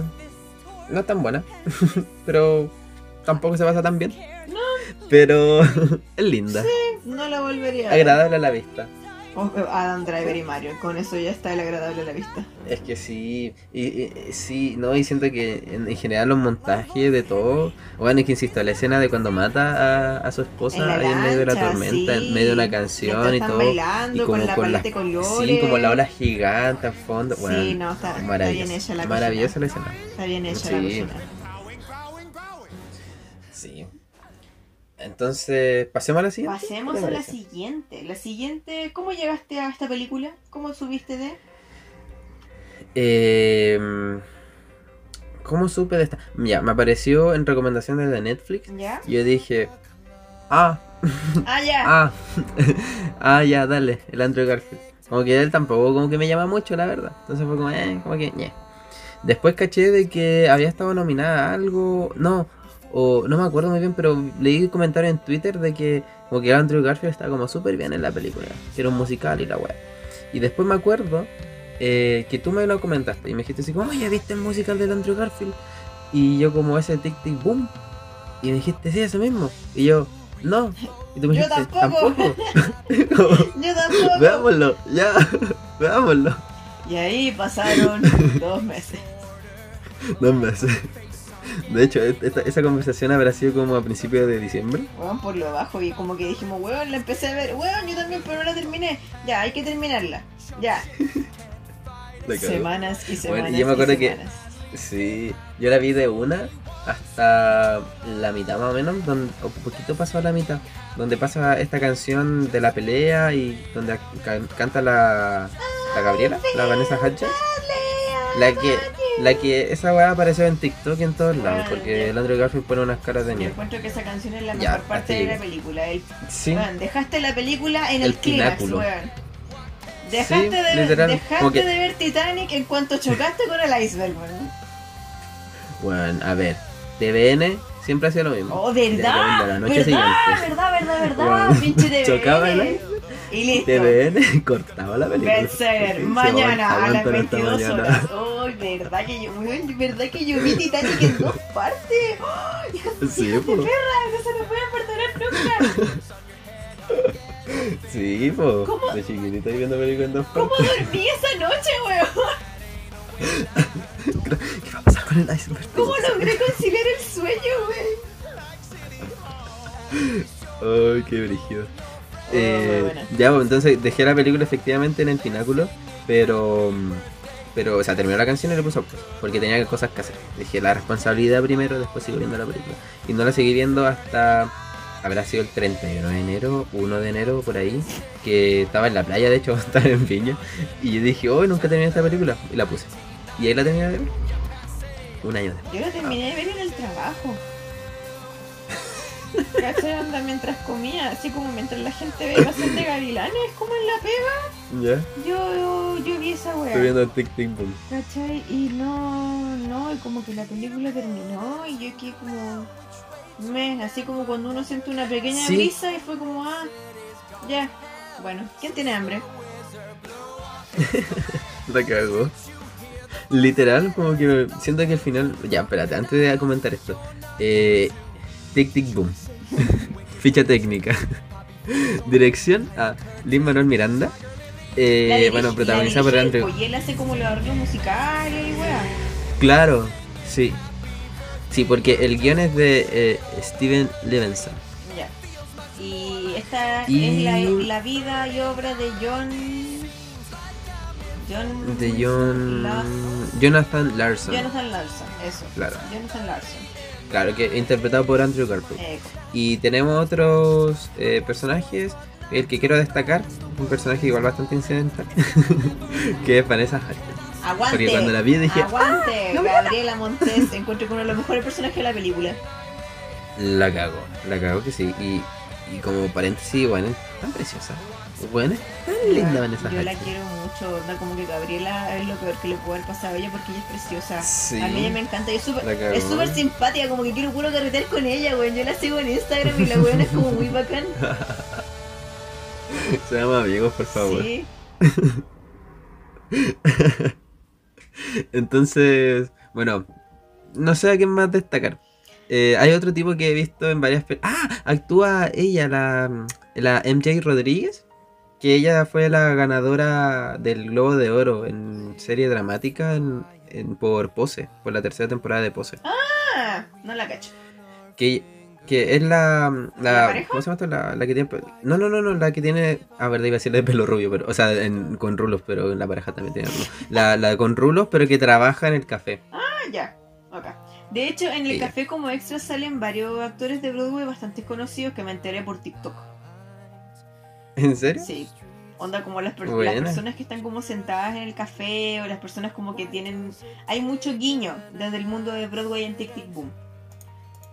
no es tan buena. (laughs) pero tampoco se pasa tan bien. Pero (laughs) es linda. No la volvería a ver. Agradable a la vista. Oh, Adam Driver y Mario, con eso ya está el agradable a la vista. Es que sí, y, y- sí, no, y siento que en, en general los montajes de todo, bueno, es que insisto, la escena de cuando mata a, a su esposa En la ahí en medio de la lancha, tormenta, sí. en medio de una Mientras canción y todo, bailando y con como la con las, de colores. sí, como la ola gigante al fondo, Sí, bueno, no, está- está bien hecha la maravillosa la escena, Está bien hecha Sí. la cocina. Entonces, pasemos a la siguiente. Pasemos ¿Qué te a la siguiente. La siguiente, ¿cómo llegaste a esta película? ¿Cómo subiste de? Eh, ¿Cómo supe de esta? Ya, me apareció en recomendaciones de Netflix. ¿Ya? Y yo dije, ah, Ah, ya. (laughs) ah, (laughs) ah, ya, dale, el Andrew Garfield. Como que él tampoco como que me llama mucho, la verdad. Entonces fue como, eh, como que, ñe. Después caché de que había estado nominada a algo, no, o no me acuerdo muy bien, pero leí comentarios en Twitter de que como que Andrew Garfield estaba como súper bien en la película, que era un musical y la weá. Y después me acuerdo eh, que tú me lo comentaste y me dijiste así como, oye, ¿viste el musical del Andrew Garfield? Y yo como ese tic tic boom. Y me dijiste, sí, ese mismo. Y yo, no. Y tú me (laughs) Yo dijiste, tampoco. (laughs) Como, Yo tampoco. veámoslo, ya, (laughs) veámoslo. Y ahí pasaron dos meses. Dos meses. De hecho, esta- esa conversación habrá sido como a principios de diciembre. Weón, por lo bajo. Y como que dijimos, weón, la empecé a ver. Weón, yo también, pero no la terminé. Ya, hay que terminarla. Ya. (laughs) Semanas y semanas. Bueno, yo me acuerdo que-. Sí, yo la vi de una hasta la mitad más o menos, donde, o un poquito pasado la mitad, donde pasa esta canción de la pelea y donde ca- canta la, la Gabriela, la Vanessa Hudgens. La que, la que esa weá apareció en TikTok y en todos lados, porque el Andrew Garfield pone unas caras de Yo mierda. encuentro que esa canción es la Ya, mejor parte de la película. El, Sí, dejaste la película en el, El clímax, weón. Dejaste, Sí, de, ver, literal, dejaste como que- de ver Titanic en cuanto chocaste con el iceberg, weón. bueno, a ver, TVN siempre hacía lo mismo. Oh, ¿verdad? la noche ¿Verdad? ¿Verdad? ¿Verdad? ¿Verdad? Bueno, Pinche (laughs) TVN. chocaba el. Y listo. TVN (laughs) cortaba la película. Sí, mañana a las aguantan hasta 22 mañana. horas. Ay, verdad que yo, verdad que yo vi Titanic en dos partes. Ay, hija Sí, de po. perra, no se nos puede perdonar nunca. (laughs) Sí, po. ¿Cómo? De chiquitito ahí viendo películas en dos ¿Cómo partes. dormí esa noche, weón? (laughs) ¿Qué va a pasar con el iceberg? ¿Cómo logré conciliar el sueño, weón? Ay, qué brígido. Oh, Eh, ya, pues, entonces dejé la película efectivamente en el pináculo, pero. Pero, o sea, terminó la canción y le puso pues, porque tenía cosas que hacer. Dije la responsabilidad primero, después sigo viendo la película. Y no la seguí viendo hasta habrá sido el 31 de enero, 1 de enero, por ahí, que estaba en la playa, de hecho, (laughs) estaba en Viña, y yo dije, oh, nunca terminé esta película, y la puse. Y ahí la terminé de ver. Un año después. Yo la terminé de ver en el trabajo. ¿Cachai? Anda mientras comía, así como mientras la gente ve Pasión de Gavilanes, como en la pega. ¿Ya? Yo, yo vi esa Estoy weá. viendo Tic Tic Boom. ¿Cachai? Y no, no, y como que la película terminó y yo quedé como. Me, así como cuando uno siente una pequeña Sí. brisa y fue como, ah, ya. Bueno, ¿quién tiene hambre? (laughs) La cagó. Literal, como que siento que al final. Ya, espérate, antes de comentar esto. Eh, tic Tic Boom. (laughs) Ficha técnica. Dirección a Lin Manuel Miranda. Eh, bueno, protagonizada por Andrew. y él hace como los arreglos musicales y weá. Claro, sí. Sí, porque el guion es de eh, Steven Levinson. Ya. Y esta Y- es la, la vida y obra de John. John. De John. Jonathan Larson. Jonathan Larson, eso. Claro. Jonathan Larson. Claro, que interpretado por Andrew Garfield. Y tenemos otros eh, personajes. El que quiero destacar, un personaje igual bastante incidental, (laughs) que es Vanessa Hudgens. aguante. Porque cuando la vi dije, Aguante. no me Gabriela Montes encuentro que uno de los mejores personajes de la película. La cago, la cago que sí. Y, y como paréntesis, bueno, es tan preciosa. Bueno, es tan linda Vanessa Yo la quiero mucho. onda como que Gabriela es lo peor que le puede haber pasado a ella porque ella es preciosa. Sí. A mí ella me encanta. Es súper es súper simpática. Como que quiero puro carretear con ella, güey. Yo la sigo en Instagram y la weona es como muy (laughs) bacán. Se llama amigos, por favor. Sí. (laughs) Entonces, bueno, no sé a quién más destacar. Eh, hay otro tipo que he visto en varias películas. Ah, actúa ella, la, la MJ Rodríguez. Que ella fue la ganadora del Globo de Oro en serie dramática en- en- por Pose, por la tercera temporada de Pose. Ah, no la cacho. Que, que es la, ¿La? ¿Cómo se llama esto? La, la que tiene. No, no, no, no, la que tiene. A ver, iba a decir de pelo rubio, pero. O sea, en- con rulos, pero en la pareja también tiene rulos. La, la con rulos, pero que trabaja en el café. Ah, ya. De hecho, en el Ella. café como extra salen varios actores de Broadway bastante conocidos que me enteré por TikTok. ¿En serio? Sí. Onda como las, per- las personas que están como sentadas en el café o las personas como que tienen... Hay mucho guiño desde el mundo de Broadway en Tic Tic Boom.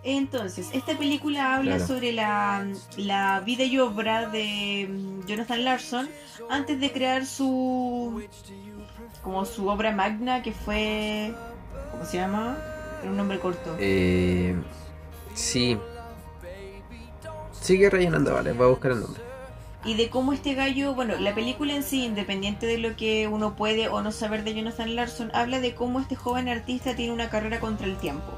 Entonces, esta película habla Claro. sobre la, la vida y obra de mm, Jonathan Larson antes de crear su... como su obra magna que fue... ¿Cómo se llama? Era un nombre corto. Eh, sí. Sigue rellenando, vale, voy a buscar el nombre. y de cómo este gallo, bueno, la película en sí, independiente de lo que uno puede o no saber de Jonathan Larson, habla de cómo este joven artista tiene una carrera contra el tiempo.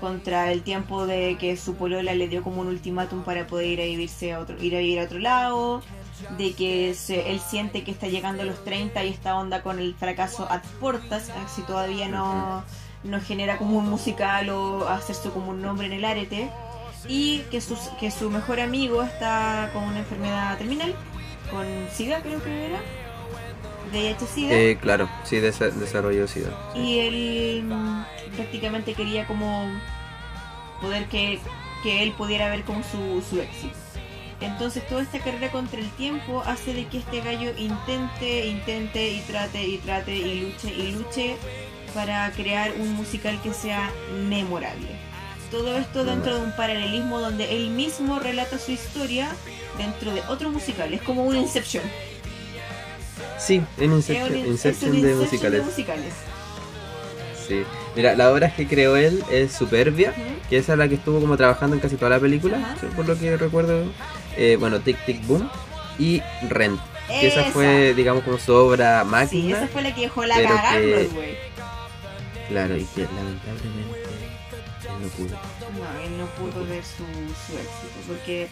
Contra el tiempo de que su polola le dio como un ultimátum para poder ir a vivirse a otro, ir a vivir a otro lado, de que se- él siente que está llegando a los 30 y esta onda con el fracaso a portas, si todavía no, no genera como un musical o hacerse como un nombre en el arete y que, sus, que su mejor amigo está con una enfermedad terminal, con SIDA creo que era, VIH-SIDA, Eh, claro, sí, desa- desarrollo SIDA. y él mm, prácticamente quería como poder que, que él pudiera ver como su, su éxito. Entonces toda esta carrera contra el tiempo hace de que este gallo intente, intente y trate y trate y luche y luche para crear un musical que sea memorable. Todo esto dentro de un paralelismo donde él mismo relata su historia dentro de otro musical. Es como un Inception. Sí, en Es Inception, in- Inception de Inception musicales. de musicales. Sí. Mira, la obra que creó él es Superbia, Ujú. que esa es la que estuvo como trabajando en casi toda la película, Ajá. sí, por lo que recuerdo. Eh, bueno, Tic Tic Boom y Rent. Que esa, Esa. fue, digamos, como su obra Sí, máquina. esa fue la que dejó la cagada Broadway. Claro, y que lamentablemente él no pudo. No, él no pudo ver su, su éxito. Porque,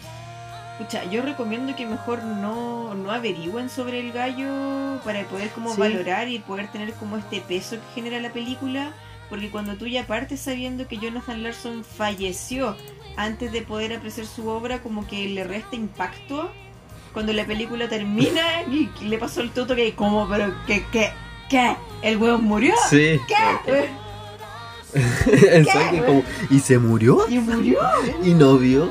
escucha, yo recomiendo que mejor no, no averigüen sobre el gallo para poder como Sí. valorar y poder tener como este peso que genera la película. Porque cuando tú ya partes sabiendo que Jonathan Larson falleció antes de poder apreciar su obra, como que le resta impacto. Cuando la película termina y le pasó el toto que como, pero que, que, ¿qué? ¿El huevo murió? Sí. ¿Qué? (laughs) Exacto, como, ¿y se murió? ¿Y murió? ¿Y no vio?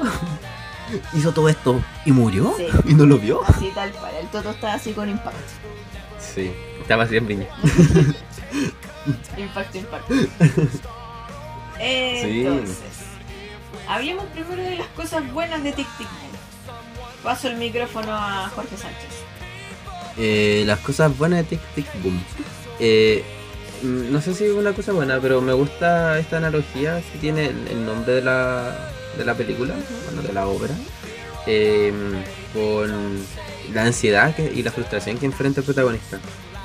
hizo todo esto y murió Sí. y no lo vio. Así tal cual. El Toto estaba así con impacto. Sí, estaba así en viña. (laughs) Impacto, impacto. (laughs) Entonces, hablemos primero de las cosas buenas de Tic Tic. Paso el micrófono a Jorge Sánchez. Eh, las cosas buenas de Tic Tic Boom. Eh, mm, no sé si es una cosa buena, pero me gusta esta analogía que tiene el, el nombre de la, de la película, bueno, de la obra, eh, con la ansiedad que- y la frustración que enfrenta el protagonista.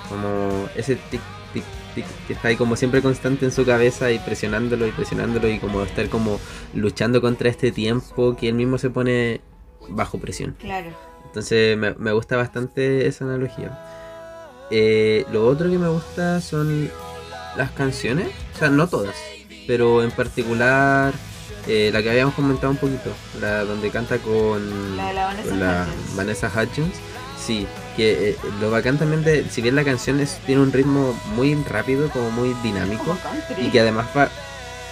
Como ese tic, tic, tic que está ahí como siempre constante en su cabeza y presionándolo y presionándolo y como estar como luchando contra este tiempo que él mismo se pone bajo presión. Claro. Entonces me, me gusta bastante esa analogía. Eh, lo otro que me gusta son las canciones, o sea, no todas, pero en particular eh, la que habíamos comentado un poquito, la donde canta con La Vanessa con la Hudgens. Vanessa Hudgens. Sí, que eh, lo bacán también de, si bien la canción es- tiene un ritmo muy rápido, como muy dinámico, Como y que además va.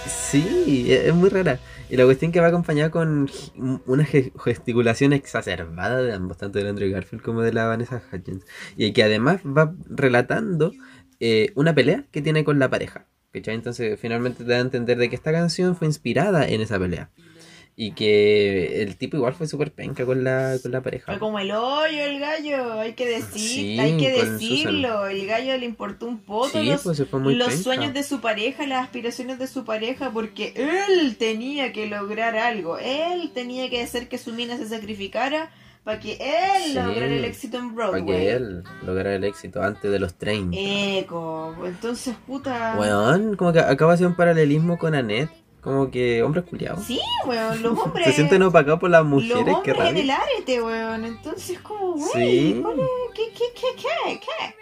Sí, es es muy rara. Y la cuestión que va acompañada con una ge- gesticulación exacerbada de ambos, tanto de Andrew Garfield como de la Vanessa Hudgens. Y que además va relatando eh, una pelea que tiene con la pareja. ¿cachai? Entonces finalmente te da a entender de que esta canción fue inspirada en esa pelea. Y que el tipo igual fue súper penca con la, con la pareja. Fue como el hoyo el gallo, hay que decir, Sí, hay que decirlo. El gallo le importó un poco Sí, los, pues los sueños de su pareja, las aspiraciones de su pareja, porque él tenía que lograr algo. Él tenía que hacer que su mina se sacrificara para que él Sí, lograra el éxito en Broadway. Para que él lograra el éxito antes de los 30. Eco, entonces puta. Weón, como que acaba de hacer un paralelismo con Annette. Como que hombres culiados. Sí, weón, los (laughs) hombres. Se sienten opacados por las los mujeres, qué hombres en el arete, weón. Entonces, como, güey, Sí. ¿qué, qué, qué, qué, qué?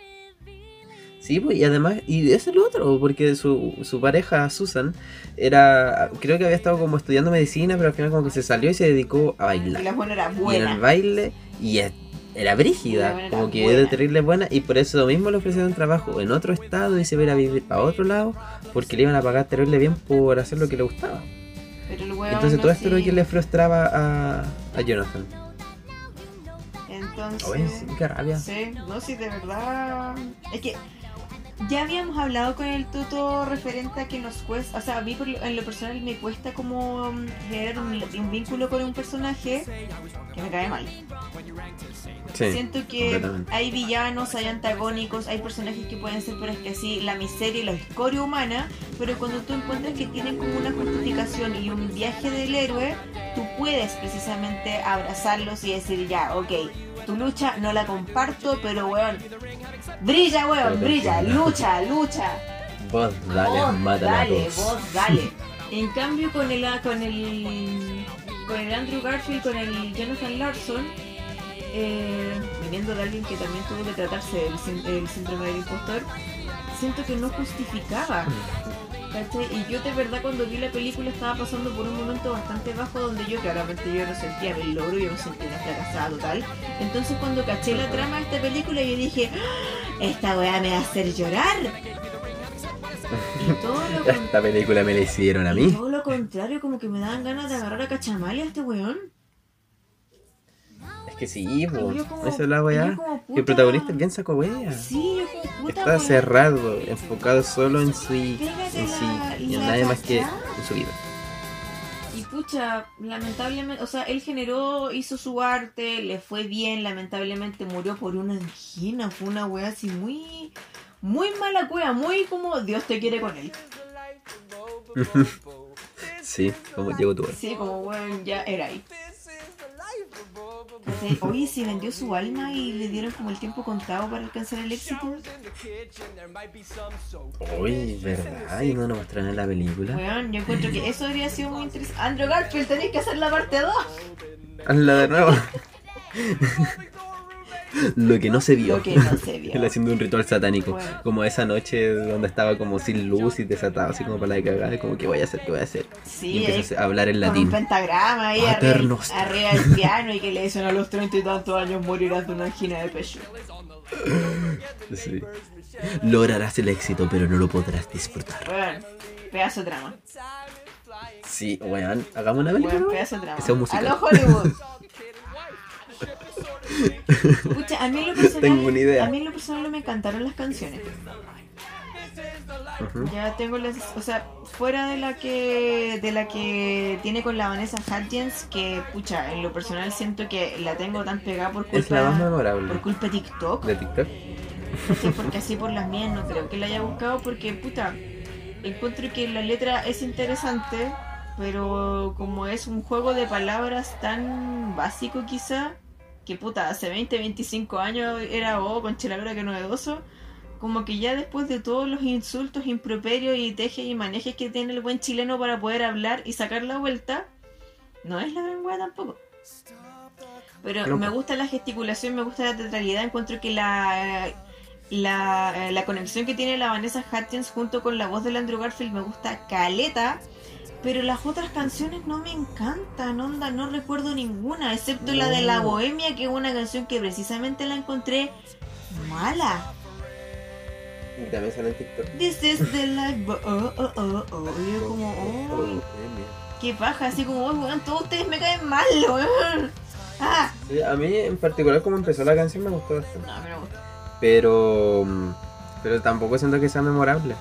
Sí, pues, y además, y es el otro, porque su, su pareja, Susan, era, creo que había estado como estudiando medicina, pero al final como que se salió y se dedicó a Y bailar. la buena era Y en el buena. baile, y es- era brígida, era como que buena. era terrible buena, y por eso mismo le ofrecieron trabajo en otro estado y se iba a ir a vivir a otro lado, porque le iban a pagar terrible bien por hacer lo que le gustaba. Pero el Entonces todo esto era lo que le frustraba a, a Jonathan. Entonces. Oye, sí, qué rabia. Sí, no, sí, de verdad. Es que ya habíamos hablado con el Toto referente a que nos cuesta. O sea, a mí por lo- en lo personal me cuesta como mm, generar un, un vínculo con un personaje que me cae mal. Sí, Siento que hay villanos, hay antagónicos, hay personajes que pueden ser, pero es que así, la miseria y la escoria humana, pero cuando tú encuentras que tienen como una justificación y un viaje del héroe, tú puedes precisamente abrazarlos y decir, ya, ok, tu lucha no la comparto, pero weón, brilla, weón, brilla, lucha, lucha. Vos dale, Vos mátala dale, vos dale. (laughs) En cambio con el con el con el Andrew Garfield, con el Jonathan Larson, eh, viniendo de alguien que también tuvo que tratarse del sín- el síndrome del impostor, siento que no justificaba. (laughs) ¿cachai? Y yo de verdad cuando vi la película estaba pasando por un momento bastante bajo donde yo claramente yo no sentía el logro, yo me sentía una fracasada total. Entonces cuando caché la trama de esta película yo dije, "Ah, esta weá me va a hacer llorar. Y todo lo (laughs) con- Esta película me la hicieron a y mí. todo lo contrario, como que me daban ganas de agarrar a cachamalia a este weón. Es que sí, po. Como- Esa es la weá. el protagonista es bien saco wea. Sí, yo como puta Está weón, cerrado, enfocado solo en su en sí y en nadie más que en su vida. Y pucha, lamentablemente, o sea, él generó, hizo su arte, le fue bien, lamentablemente murió por una angina, fue una wea así muy, muy mala wea, muy como Dios te quiere con él. (laughs) Sí, como llegó tu. Sí, como weón, ya era ahí. ¿Cachai? Oye, si vendió su alma y le dieron como el tiempo contado para alcanzar el éxito. Uy, ¿verdad? Y no nos mostraron en la película. Weón, yo encuentro que eso habría sido muy interesante. Andrew Garfield, tenéis que hacer la parte 2. Hazla de nuevo. (laughs) (laughs) Lo que no se vio. Lo que no se (laughs) vio. Él haciendo un ritual satánico. Bueno. Como esa noche donde estaba como sin luz y desatado, así como para la cagada. Como que voy a hacer, que voy a hacer. y Sí, ahí empieza a hablar en con un latín. pentagrama ahí arriba, arriba del piano y que le dicen a los treinta y tantos años morirás de una angina de pecho. (laughs) Sí. Lograrás el éxito, pero no lo podrás disfrutar. Weón, pedazo de trama. Sí, weón, hagamos una película. Buen weón. pedazo de trama. Que sea un musical. A lo Hollywood. Pucha, a mí en lo (laughs) personal, Tengo una idea. A mí en lo personal me encantaron las canciones. Ujú. Ya tengo las, o sea, fuera de la que de la que tiene con la Vanessa Hudgens, que pucha, en lo personal siento que la tengo tan pegada por Es la más culpa memorable por culpa de TikTok, de TikTok. ¿cachai? porque así por las mías no creo que la haya buscado porque puta, encuentro que la letra es interesante, pero como es un juego de palabras tan básico quizá, que puta, hace 20, 25 años era oh, con cheladora que novedoso, como que ya después de todos los insultos, improperios y tejes y manejes que tiene el buen chileno para poder hablar y sacar la vuelta, no es la gran wea tampoco. Pero me gusta la gesticulación, me gusta la teatralidad, encuentro que la, la, la conexión que tiene la Vanessa Hudgens junto con la voz del Andrew Garfield me gusta caleta. Pero las otras canciones no me encantan, onda, no recuerdo ninguna, excepto la de La No. Bohemia, que es una canción que precisamente la encontré mala. Y también sale en TikTok. This is the life, oh, oh, oh, oh. Y yo como, Oh, qué paja, así como, oh, weón, todos ustedes me caen mal, weón. Ah, Sí, a mí en particular como empezó la canción me gustó bastante. no, me gusta. Pero mm, pero tampoco siento que sea memorable.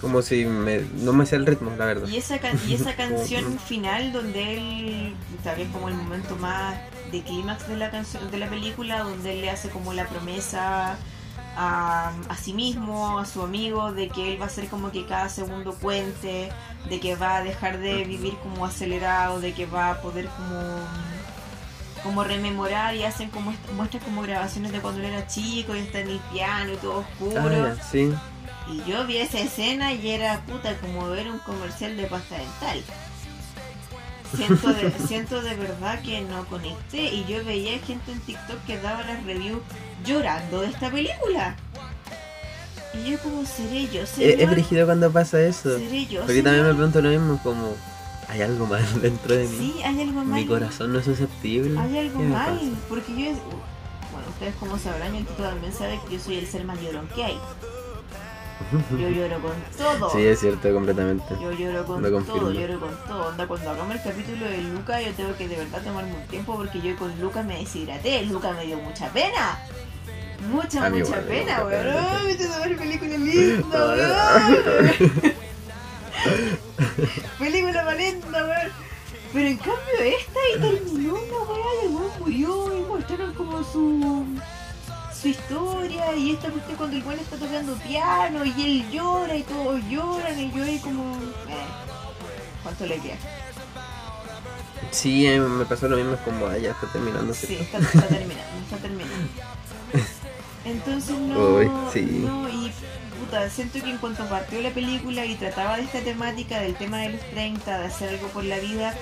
Como si me, no me sé el ritmo, la verdad. Y esa, can- y esa (laughs) canción final donde él, tal vez como el momento más de clímax de la canción de la película, donde él le hace como la promesa a, a sí mismo, a su amigo, de que él va a ser como que cada segundo cuente, de que va a dejar de vivir como acelerado, de que va a poder como como rememorar y hacen como est- muestran como grabaciones de cuando él era chico y está en el piano y todo oscuro. Ah, sí. Y yo vi esa escena y era puta como ver un comercial de pasta dental. Siento de, (laughs) siento de verdad que no conecté y yo veía gente en TikTok que daba las reviews llorando de esta película. Y yo como seré yo, seré es brígido cuando pasa eso. seré yo. Porque también me pregunto lo mismo, como, ¿hay algo mal (laughs) dentro de mí? Sí, hay algo mal. Mi corazón no es susceptible. Hay algo ¿Qué me mal, pasa? porque yo, bueno, ustedes como sabrán, y Tito también sabe que yo soy el ser más llorón que hay. Yo lloro con todo. Sí, es cierto, completamente. Yo lloro con Lo todo, lloro con todo. Onda, cuando hagamos el capítulo de Luca, yo tengo que de verdad tomarme un tiempo porque yo con Luca me deshidraté. Luca me dio mucha pena. Mucha, mucha igual pena, weón. ver (laughs) película linda, weón. película. Pero en cambio esta y terminó una weá el weón murió y mostraron como su su historia y esta cuestión cuando el weón está tocando piano y él llora y todos lloran y yo ahí como eh, ¿cuánto le queda? Sí, eh, me pasó lo mismo, es como, ah, ya está terminando. Sí, está, está terminando, está terminando. Entonces no, Uy, sí. no, y puta, siento que en cuanto partió la película y trataba de esta temática, del tema de los 30, de hacer algo por la vida,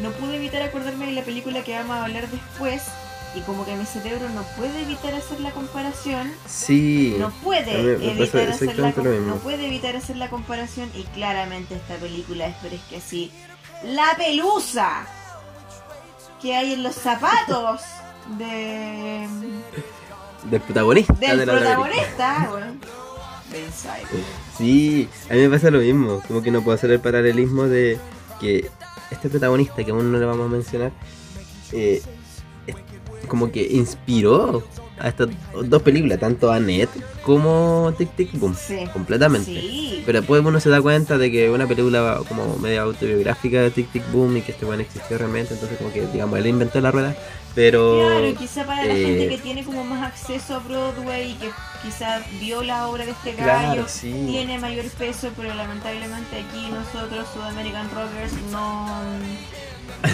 no pude evitar acordarme de la película que vamos a hablar después, y como que mi cerebro no puede evitar hacer la comparación, Sí. no puede evitar hacer la no puede evitar hacer la comparación y claramente esta película es pero es que así la pelusa que hay en los zapatos de Del protagonista del de la protagonista bueno. Sí, a mí me pasa lo mismo, como que no puedo hacer el paralelismo de que este protagonista, que aún no le vamos a mencionar, eh, como que inspiró a estas dos películas, tanto a Net como Tic Tic Boom, Sí. completamente. Sí. Pero después uno se da cuenta de que una película como media autobiográfica de Tic Tic Boom y que este weón existió realmente, entonces como que digamos él inventó la rueda, pero Claro, quizá para la eh, gente que tiene como más acceso a Broadway y que quizá vio la obra de este Claro, gallo, sí. tiene mayor peso, pero lamentablemente aquí nosotros, Sudamerican Rockers, no,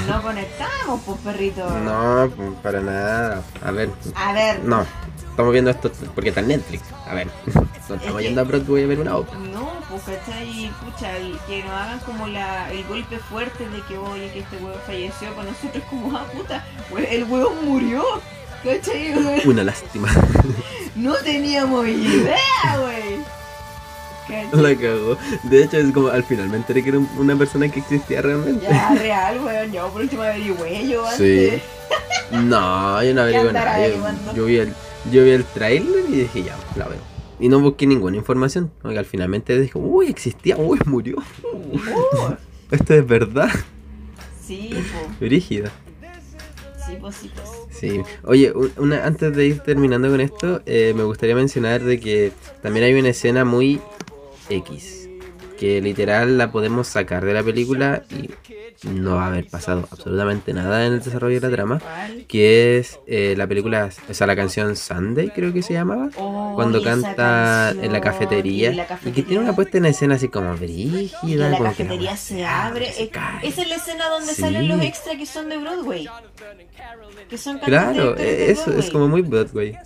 no conectamos, pues perrito. no, pues, para nada. A ver, A ver, no, estamos viendo esto porque está en Netflix. A ver, no Es estamos yendo a Broadway a ver una obra. no, pues cachai, pucha, y que nos hagan como la, el golpe fuerte de que oye que este huevo falleció para nosotros como ah puta, el huevo murió, cachai? Una lástima. (laughs) no teníamos idea, güey. (laughs) La cagó. De hecho, es como al final me enteré que era un- una persona que existía realmente. Ya, real, weón, yo por último averigüé yo Sí. antes. (laughs) No, yo no averigué nada. Yo, yo vi el, yo vi el trailer y dije, ya, la veo. Y no busqué ninguna información. Oiga, al finalmente dije, uy, existía, uy, murió. Uh, (laughs) esto es verdad. Sí, po. Brígida. Sí, pues sí, pues. Sí. Oye, una, antes de ir terminando con esto, eh, me gustaría mencionar de que también hay una escena muy X. Que literal la podemos sacar de la película y no va a haber pasado absolutamente nada en el desarrollo de la trama. Que es eh, la película, o sea, la canción Sunday creo que se llamaba. Oh, Cuando canta en la cafetería. y la Y que tiene una cafetería- puesta en escena así como brígida. la como cafetería se abre, se. Esa es la escena donde Sí. salen los extras que son de Broadway. Que son Claro, de eh, eso es como muy Broadway.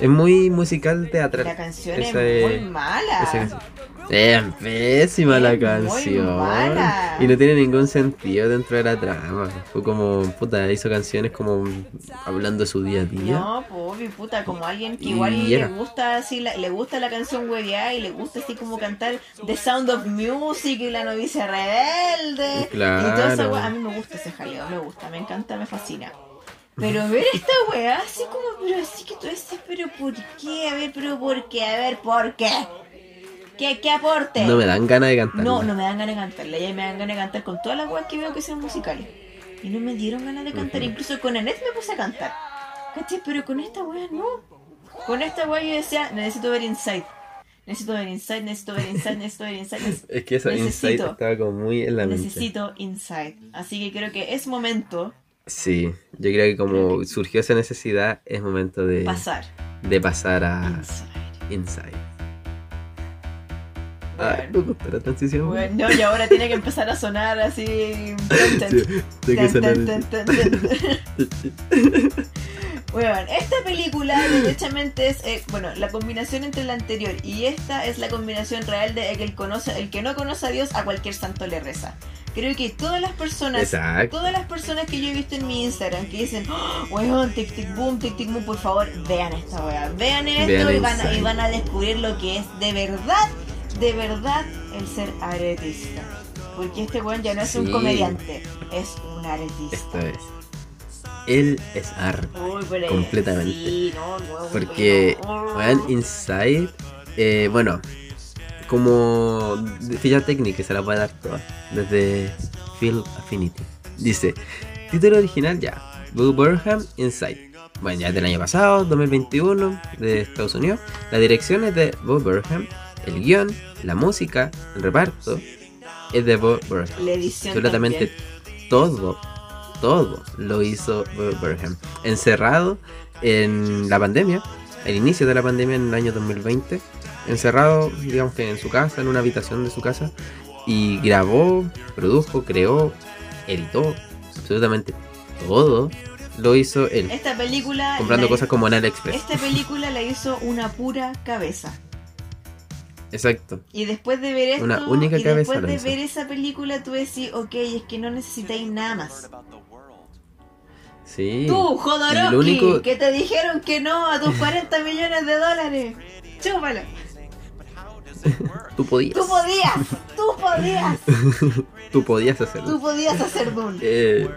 Es muy musical teatral. La canción Esa es es- muy mala. esa canción. Es pésima la Es canción. mala. Y no tiene ningún sentido dentro de la trama. Fue como, puta, hizo canciones como hablando de su día a día. No, pues puta, como alguien que Y igual le gusta así, la- le gusta la canción hueveada y le gusta así como cantar The Sound of Music y la novicia rebelde. Claro. Y toda esa wea, a mí me gusta ese jaleo, me gusta, me encanta, me fascina. Pero ver esta weá así como, pero así que tú dices, pero ¿por qué? A ver, pero ¿por qué? A ver, ¿por qué? ¿Qué, qué aporte? No me dan ganas de cantar. No, no me dan ganas de cantarla. Ya me dan ganas de cantar con todas las weas que veo que sean musicales. Y no me dieron ganas de cantar. Incluso con Annette me puse a cantar. ¿Cachai? Pero con esta wea no. Con esta wea yo decía, necesito ver Inside. Necesito ver Inside, necesito ver Inside, (laughs) necesito ver Inside. Es que eso, Necesito. Insight estaba como muy en la mente. Necesito Inside. Así que creo que es momento Sí, yo creo que como surgió esa necesidad, es momento de pasar. de pasar a Inside. Inside. Ay, la transición. Bueno, no, y ahora tiene que empezar a sonar así. (laughs) Sí, tiene que sonar- (laughs) (laughs) Bueno, esta película derechamente es, eh, bueno, la combinación entre la anterior y esta es la combinación real de el que, conoce, el que no conoce a Dios, a cualquier santo le reza. Creo que todas las personas, Exacto. todas las personas que yo he visto en mi Instagram que dicen, oh, weón, tic tic boom, tic tic boom, por favor, vean esta weá, vean esto Vean y, van a, y van a descubrir lo que es de verdad, de verdad el ser aretista. Porque este weón ya no es un Sí. comediante, es un aretista. Esto es. Él es arte. Completamente. sí, no, no, Porque, no. weón, Inside, eh, bueno, como ficha técnica se la puede dar toda, desde Phil Affinity. Dice, título original ya, Boo Burnham Inside. Bueno, ya es del año pasado, 2021, de Estados Unidos. La dirección es de Bob Burnham, el guion, la música, el reparto es de Bob Burnham. La edición Absolutamente todo, todo lo hizo Bob Burnham. Encerrado en la pandemia, el inicio de la pandemia en el año 2020, encerrado, digamos que en su casa, en una habitación de su casa, y grabó, produjo, creó, editó, absolutamente todo lo hizo él, Esta película. comprando cosas como en AliExpress. Esta película la hizo una pura cabeza. Exacto. Y después de ver esto, Una única y cabeza después de ver esa película, tú decís, ok, es que no necesitáis nada más. Sí. Tú, Jodorowsky, único- que te dijeron que no a tus 40 millones de dólares. Chúpalo. (laughs) Tú podías. Tú podías, tú podías, (laughs) Tú podías hacerlo. tú podías hacer (laughs) Dune. Eh,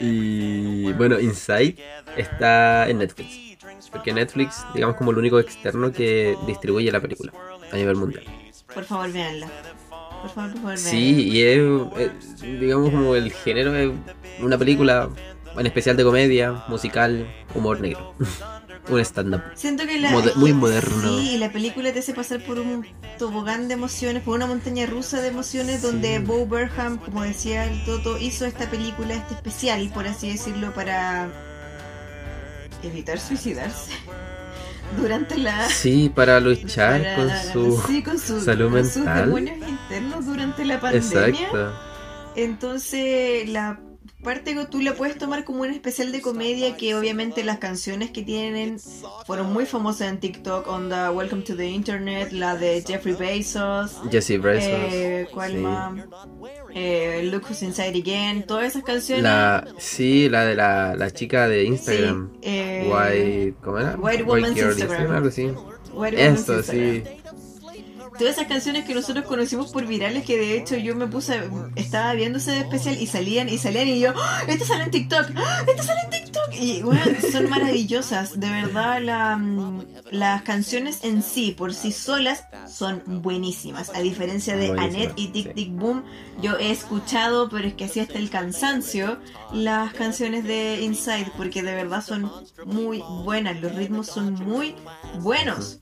y bueno, Inside está en Netflix. Porque Netflix, digamos, como el único externo que distribuye la película a nivel mundial. Por favor, véanla. Por favor, por favor, véanla. Sí, y es, es, digamos, como el género es una película, en especial de comedia, musical, humor negro. (laughs) Un stand-up. Siento que la. Mode- muy moderno. Sí, y la película te hace pasar por un tobogán de emociones, por una montaña rusa de emociones, Sí. donde Bo Burnham, como decía el Toto, hizo esta película, este especial, por así decirlo, para evitar suicidarse (laughs) durante la. Sí, para luchar para- con su... sí, con su- salud con sus mental. demonios internos durante la pandemia. Exacto. Entonces, la parte que tú la puedes tomar como un especial de comedia que obviamente las canciones que tienen fueron muy famosas en TikTok, onda Welcome to the Internet, la de Jeffrey Bezos, Jesse Brazos. eh, ¿cuál sí. más? Eh, Look Who's Inside Again, todas esas canciones. La, sí, la de la, la chica de Instagram. Sí, eh, White, ¿cómo era? White Woman's Girl Instagram. White Woman's Esto, Instagram. sí. Todas esas canciones que nosotros conocimos por virales, que de hecho yo me puse, estaba viendo ese especial y salían y salían y yo, ¡Ah! esto sale en TikTok, ¡Ah! esto sale en TikTok, Y bueno, son maravillosas, de verdad la, mm, las canciones en sí, por sí solas, son buenísimas. A diferencia de Annette y Tic sí. Tic Boom, yo he escuchado, pero es que así hasta el cansancio, las canciones de Inside, porque de verdad son muy buenas, los ritmos son muy buenos.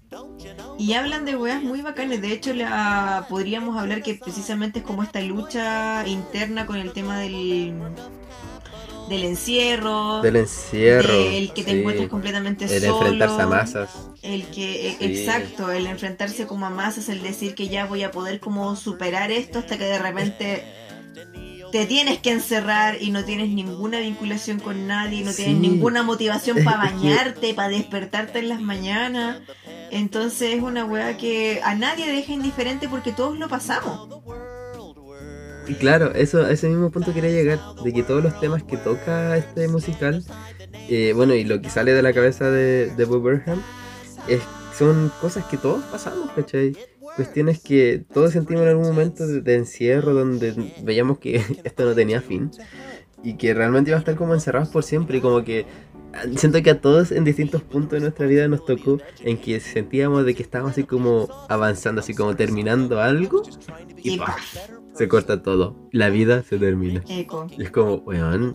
Y hablan de weas muy bacanas, de hecho la podríamos hablar que precisamente es como esta lucha interna con el tema del del encierro, Del encierro. del que te sí. encuentras completamente El solo, enfrentarse a masas. el que e- Sí. exacto, el enfrentarse como a masas, el decir que ya voy a poder como superar esto hasta que de repente te tienes que encerrar y no tienes ninguna vinculación con nadie, no tienes Sí. ninguna motivación para bañarte, para despertarte en las mañanas. Entonces es una wea que a nadie deja indiferente porque todos lo pasamos. Y claro, eso, a ese mismo punto quería llegar, de que todos los temas que toca este musical, eh, bueno, y lo que sale de la cabeza de, de Bob Burnham, es, son cosas que todos pasamos, ¿cachai? Cuestiones que todos sentimos en algún momento de, de encierro, donde veíamos que (laughs) esto no tenía fin, y que realmente iba a estar como encerrados por siempre, y como que siento que a todos en distintos puntos de nuestra vida nos tocó en que sentíamos de que estábamos así como avanzando, así como terminando algo, y, Y ¡paf! Se corta todo. La vida se termina. eco. Y es como, weón,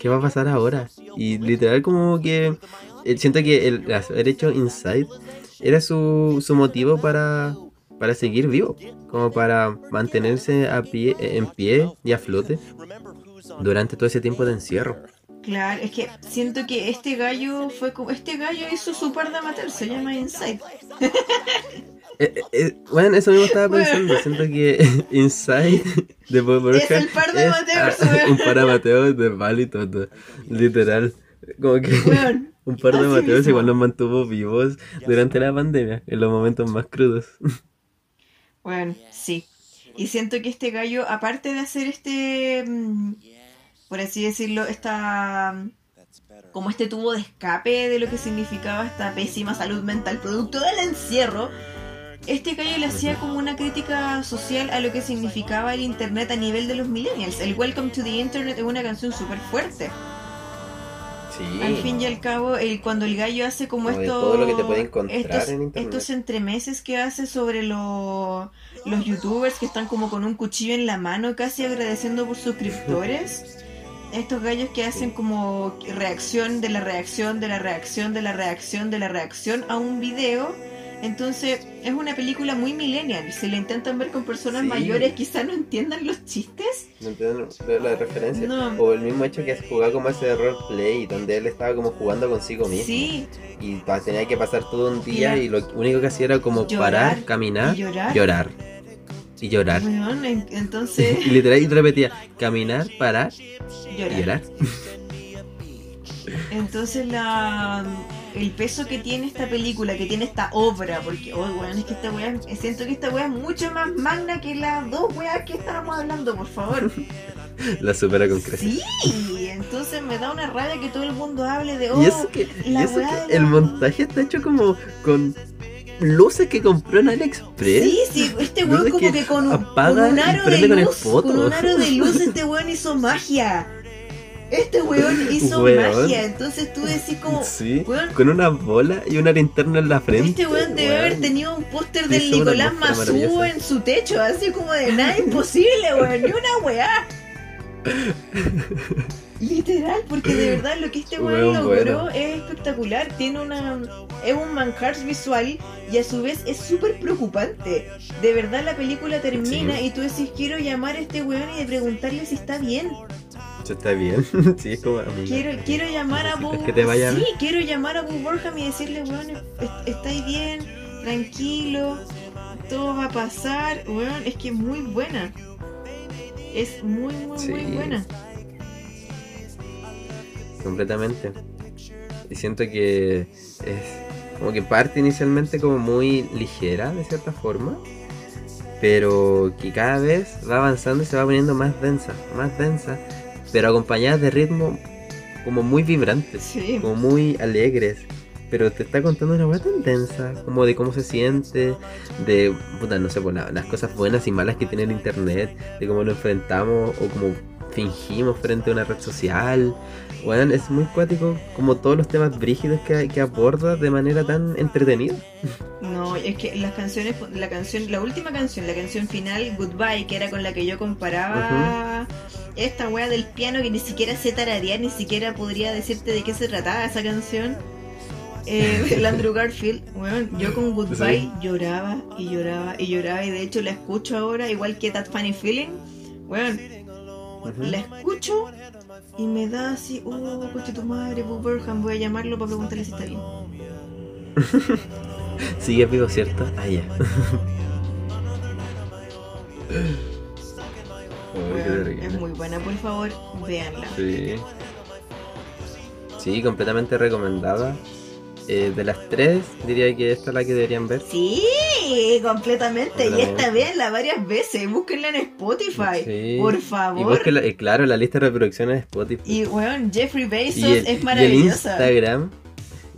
¿qué va a pasar ahora? Y literal como que eh, siento que el haber hecho Inside era su, su motivo para, para seguir vivo, como para mantenerse a pie, eh, en pie y a flote durante todo ese tiempo de encierro. Claro, es que siento que este gallo fue como. Este gallo hizo su par de amateur, se llama Inside. (laughs) Eh, eh, eh, bueno, eso mismo estaba pensando, siento que (laughs) Inside de Bob Es el par de es, ah, (laughs) un par de amateurs de Bali todo, literal. Como que (laughs) Un par de Mateos mismo. igual nos mantuvo vivos durante la pandemia, en los momentos más crudos. Bueno, sí. Y siento que este gallo, aparte de hacer este, mm, por así decirlo, esta, mm, como este tubo de escape de lo que significaba esta pésima salud mental producto del encierro, este gallo le hacía como una crítica social a lo que significaba el internet a nivel de los millennials. El Welcome to the Internet es una canción súper fuerte. Sí. Al fin y al cabo, el, cuando el gallo hace como, Como de esto, todo lo que te puede encontrar estos, en internet. estos entremeses que hace sobre lo- los youtubers que están como con un cuchillo en la mano casi agradeciendo por suscriptores. (laughs) Estos gallos que hacen como reacción de la reacción de la reacción de la reacción de la reacción a un video. Entonces es una película muy millennial. Si la intentan ver con personas Sí. mayores quizás no entiendan los chistes. ¿No entienden la referencia? No. O el mismo hecho que jugaba como ese roleplay, donde él estaba como jugando consigo mismo. Sí, Y tenía que pasar todo un día Mira. y lo único que hacía era como Llorar parar, caminar, y llorar. llorar. Y llorar. En- entonces (laughs) Y literal y repetía, caminar, parar y llorar. Entonces la el peso que tiene esta película, que tiene esta obra, porque oh weón, es que esta weá, siento que esta weá es mucho más magna que las dos weas que estábamos hablando, por favor. (laughs) La supera con creces. Sí, entonces me da una rabia que todo el mundo hable de oh, Y eso que, y la eso weá que de el montaje está hecho como con luces que compró en AliExpress. Sí, sí, este weón como que que con un, apaga con un y aro de con luz, con un aro de luz (laughs) este weón hizo magia. Este weón hizo Weón. magia, entonces tú decís como, Sí, weón, con una bola y una linterna en la frente. Este weón debe haber tenido un póster del Nicolás Mazú en su techo, así como de nada imposible, weón, ni una weá. (laughs) Literal, porque de verdad lo que este weón logró bueno. es espectacular, tiene una es un manjar visual y a su vez es súper preocupante. De verdad la película termina Sí. y tú decís quiero llamar a este weón y de preguntarle si está bien. Eso está bien. (laughs) sí, es como amiga. Quiero, quiero llamar a ¿Necesitas Bob. que te vaya a sí, quiero llamar a Bob Burham y decirle, est- estáis bien, tranquilo, todo va a pasar. Weón, es que es muy buena. Es muy, muy, Sí. muy buena. Completamente. Y siento que es como que parte inicialmente como muy ligera de cierta forma. Pero que cada vez va avanzando y se va poniendo más densa, más densa. Pero acompañada de ritmos como muy vibrantes. Sí. como muy alegres. Pero te está contando una weá tan densa, como de cómo se siente, de, puta, no sé, pues, la- las cosas buenas y malas que tiene el internet, de cómo lo enfrentamos, o como fingimos frente a una red social. Bueno, es muy cuático como todos los temas brígidos que, que aborda de manera tan entretenida. No, es que las canciones, la canción, la última canción, la canción final, Goodbye, que era con la que yo comparaba esta wea del piano que ni siquiera sé tararear, ni siquiera podría decirte de qué se trataba esa canción. Eh, (laughs) el Andrew Garfield, bueno, yo con Goodbye Sí. lloraba y lloraba y lloraba y de hecho la escucho ahora igual que That Funny Feeling, bueno, la escucho y me da así, oh, coche tu madre, Bob Burnham, voy a llamarlo para preguntarle si está bien. (laughs) Sigue vivo, ¿cierto? Ah, ya. Es muy buena, por favor, véanla. Sí. Sí, completamente recomendada. Eh, de las tres, diría que esta es la que deberían ver. Sí, completamente. Y Completamente. esta véanla varias veces. Búsquenla en Spotify. Sí. Por Y favor. búsquela- eh, claro, la lista de reproducciones de Spotify. Y weón, Jeffrey Bezos Y el, es y el maravillosa. Instagram.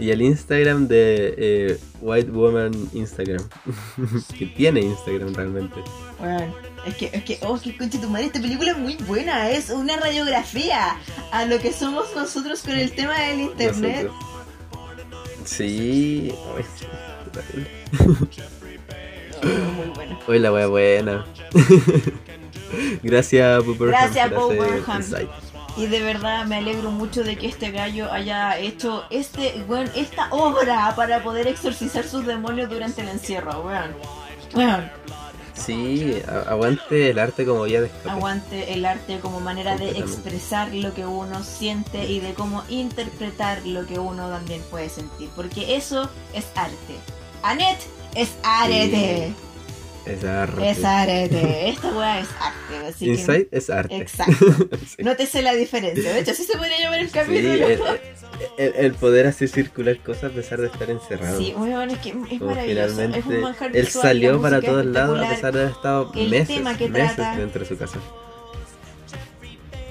Y el Instagram de eh, White Woman Instagram. (laughs) que tiene Instagram realmente. Weón, es que, es que, oh, que concha tu madre, esta película es muy buena. Es una radiografía a lo que somos nosotros con el tema del internet. Nosotros. Sí. (laughs) muy buena. Hoy la wea buena. (laughs) Gracias, Booper. Gracias. Y de verdad me alegro mucho de que este gallo haya hecho este, weón, esta obra para poder exorcizar sus demonios durante el encierro, weón. Weón. Sí, aguante el arte como vía de escape. Aguante el arte como manera de expresar lo que uno siente y de cómo interpretar lo que uno también puede sentir. Porque eso es arte. Anet es arete. Es arte. Es arete. Esta weá es arte. Así que. Insight es arte. Exacto. (laughs) sí. Nótese la diferencia. De hecho, así se podría llamar el Sí, capítulo. el, el- el poder hacer circular cosas a pesar de estar encerrado. Sí, weón, es que es Como maravilloso. finalmente Es un manjar él visual, salió para todos lados a pesar de haber estado El meses, tema que meses trata. dentro de su casa.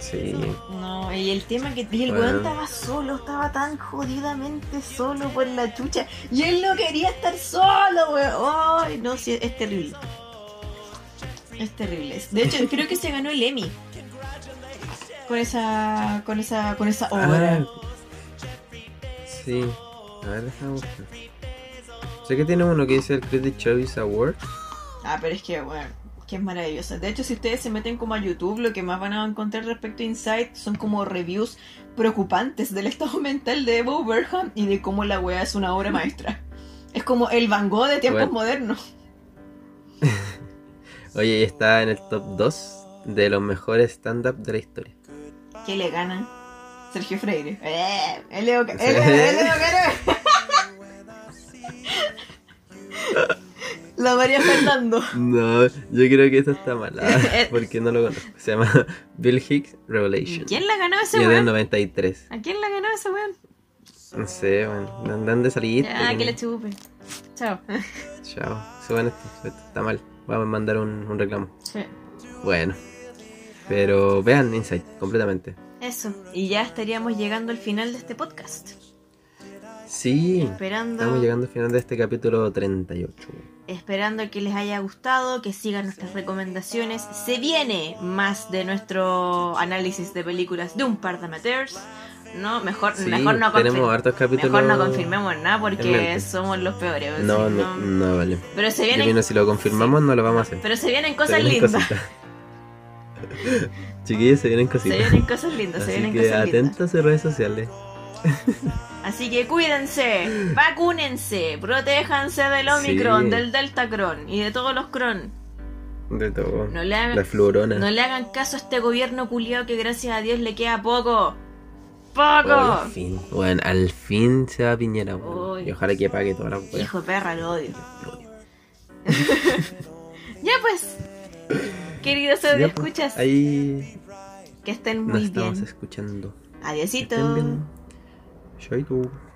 Sí, No, y el tema que el Bueno. weón estaba solo, estaba tan jodidamente solo por la chucha. Y él no quería estar solo, weón. Ay, no, sí, es terrible. Es terrible. De hecho, (laughs) creo que se ganó el Emmy. Con esa. con esa. con esa obra. Ah, sí. A ver, déjame buscar. Sé que tiene uno que dice el Critic Choice Award. Ah, pero es que, bueno, que es maravillosa. De hecho, si ustedes se meten como a YouTube, lo que más van a encontrar respecto a Insight son como reviews preocupantes del estado (laughs) mental de Bo Burnham y de cómo la wea es una obra maestra. Es como el Van Gogh de tiempos Bueno. modernos. (laughs) Oye, y está en el top 2 de los mejores stand-up de la historia. ¿Qué le gana? Sergio Freire. Eh, el La María Fernando. (laughs) No, yo creo que esto está mal, ah, (laughs) porque no lo conozco. Se llama (laughs) Bill Hicks Revelation. ¿Quién la ganó ese es del weón? 93. ¿A quién la ganó ese weón? No sé, bueno, andan de salir. Ah, que le chupe. Chao. Chao. Se bueno, esto, esto está mal. Vamos a mandar un, un reclamo. Sí. Bueno. Pero vean Insight, completamente. Eso. Y ya estaríamos llegando al final de este podcast. Sí. Esperando, Estamos llegando al final de este capítulo 38. Esperando que les haya gustado, que sigan nuestras recomendaciones. Se viene más de nuestro análisis de películas de un par de amateurs. No, mejor, Sí, mejor no tenemos hartos capítulos. Mejor no confirmemos nada porque somos los peores. No, no, no vale. Pero se vienen, si lo confirmamos, no lo vamos a hacer. pero se vienen Se cosas vienen lindas. (laughs) Chiquillos, se vienen Se cositas. vienen cosas lindas, se Así vienen que cosas lindas. atentos a redes sociales. (laughs) Así que cuídense, vacúnense, protéjanse del Omicron, Sí. del Deltacron y de todos los Cron. De todo. No le hagan, La fluorona. no le hagan caso a este gobierno culiado que gracias a Dios le queda poco. Oh, ¡Poco! al fin. Bueno, al fin se va a Piñera, weón. Uy. Y ojalá que pague toda la weá. Hijo perra, lo odio. Lo odio. (laughs) Ya pues, queridos Ya, audio pues, escuchas, Ahí que estén nos muy estamos bien. escuchando. Que Adiosito. estén bien. Chaito.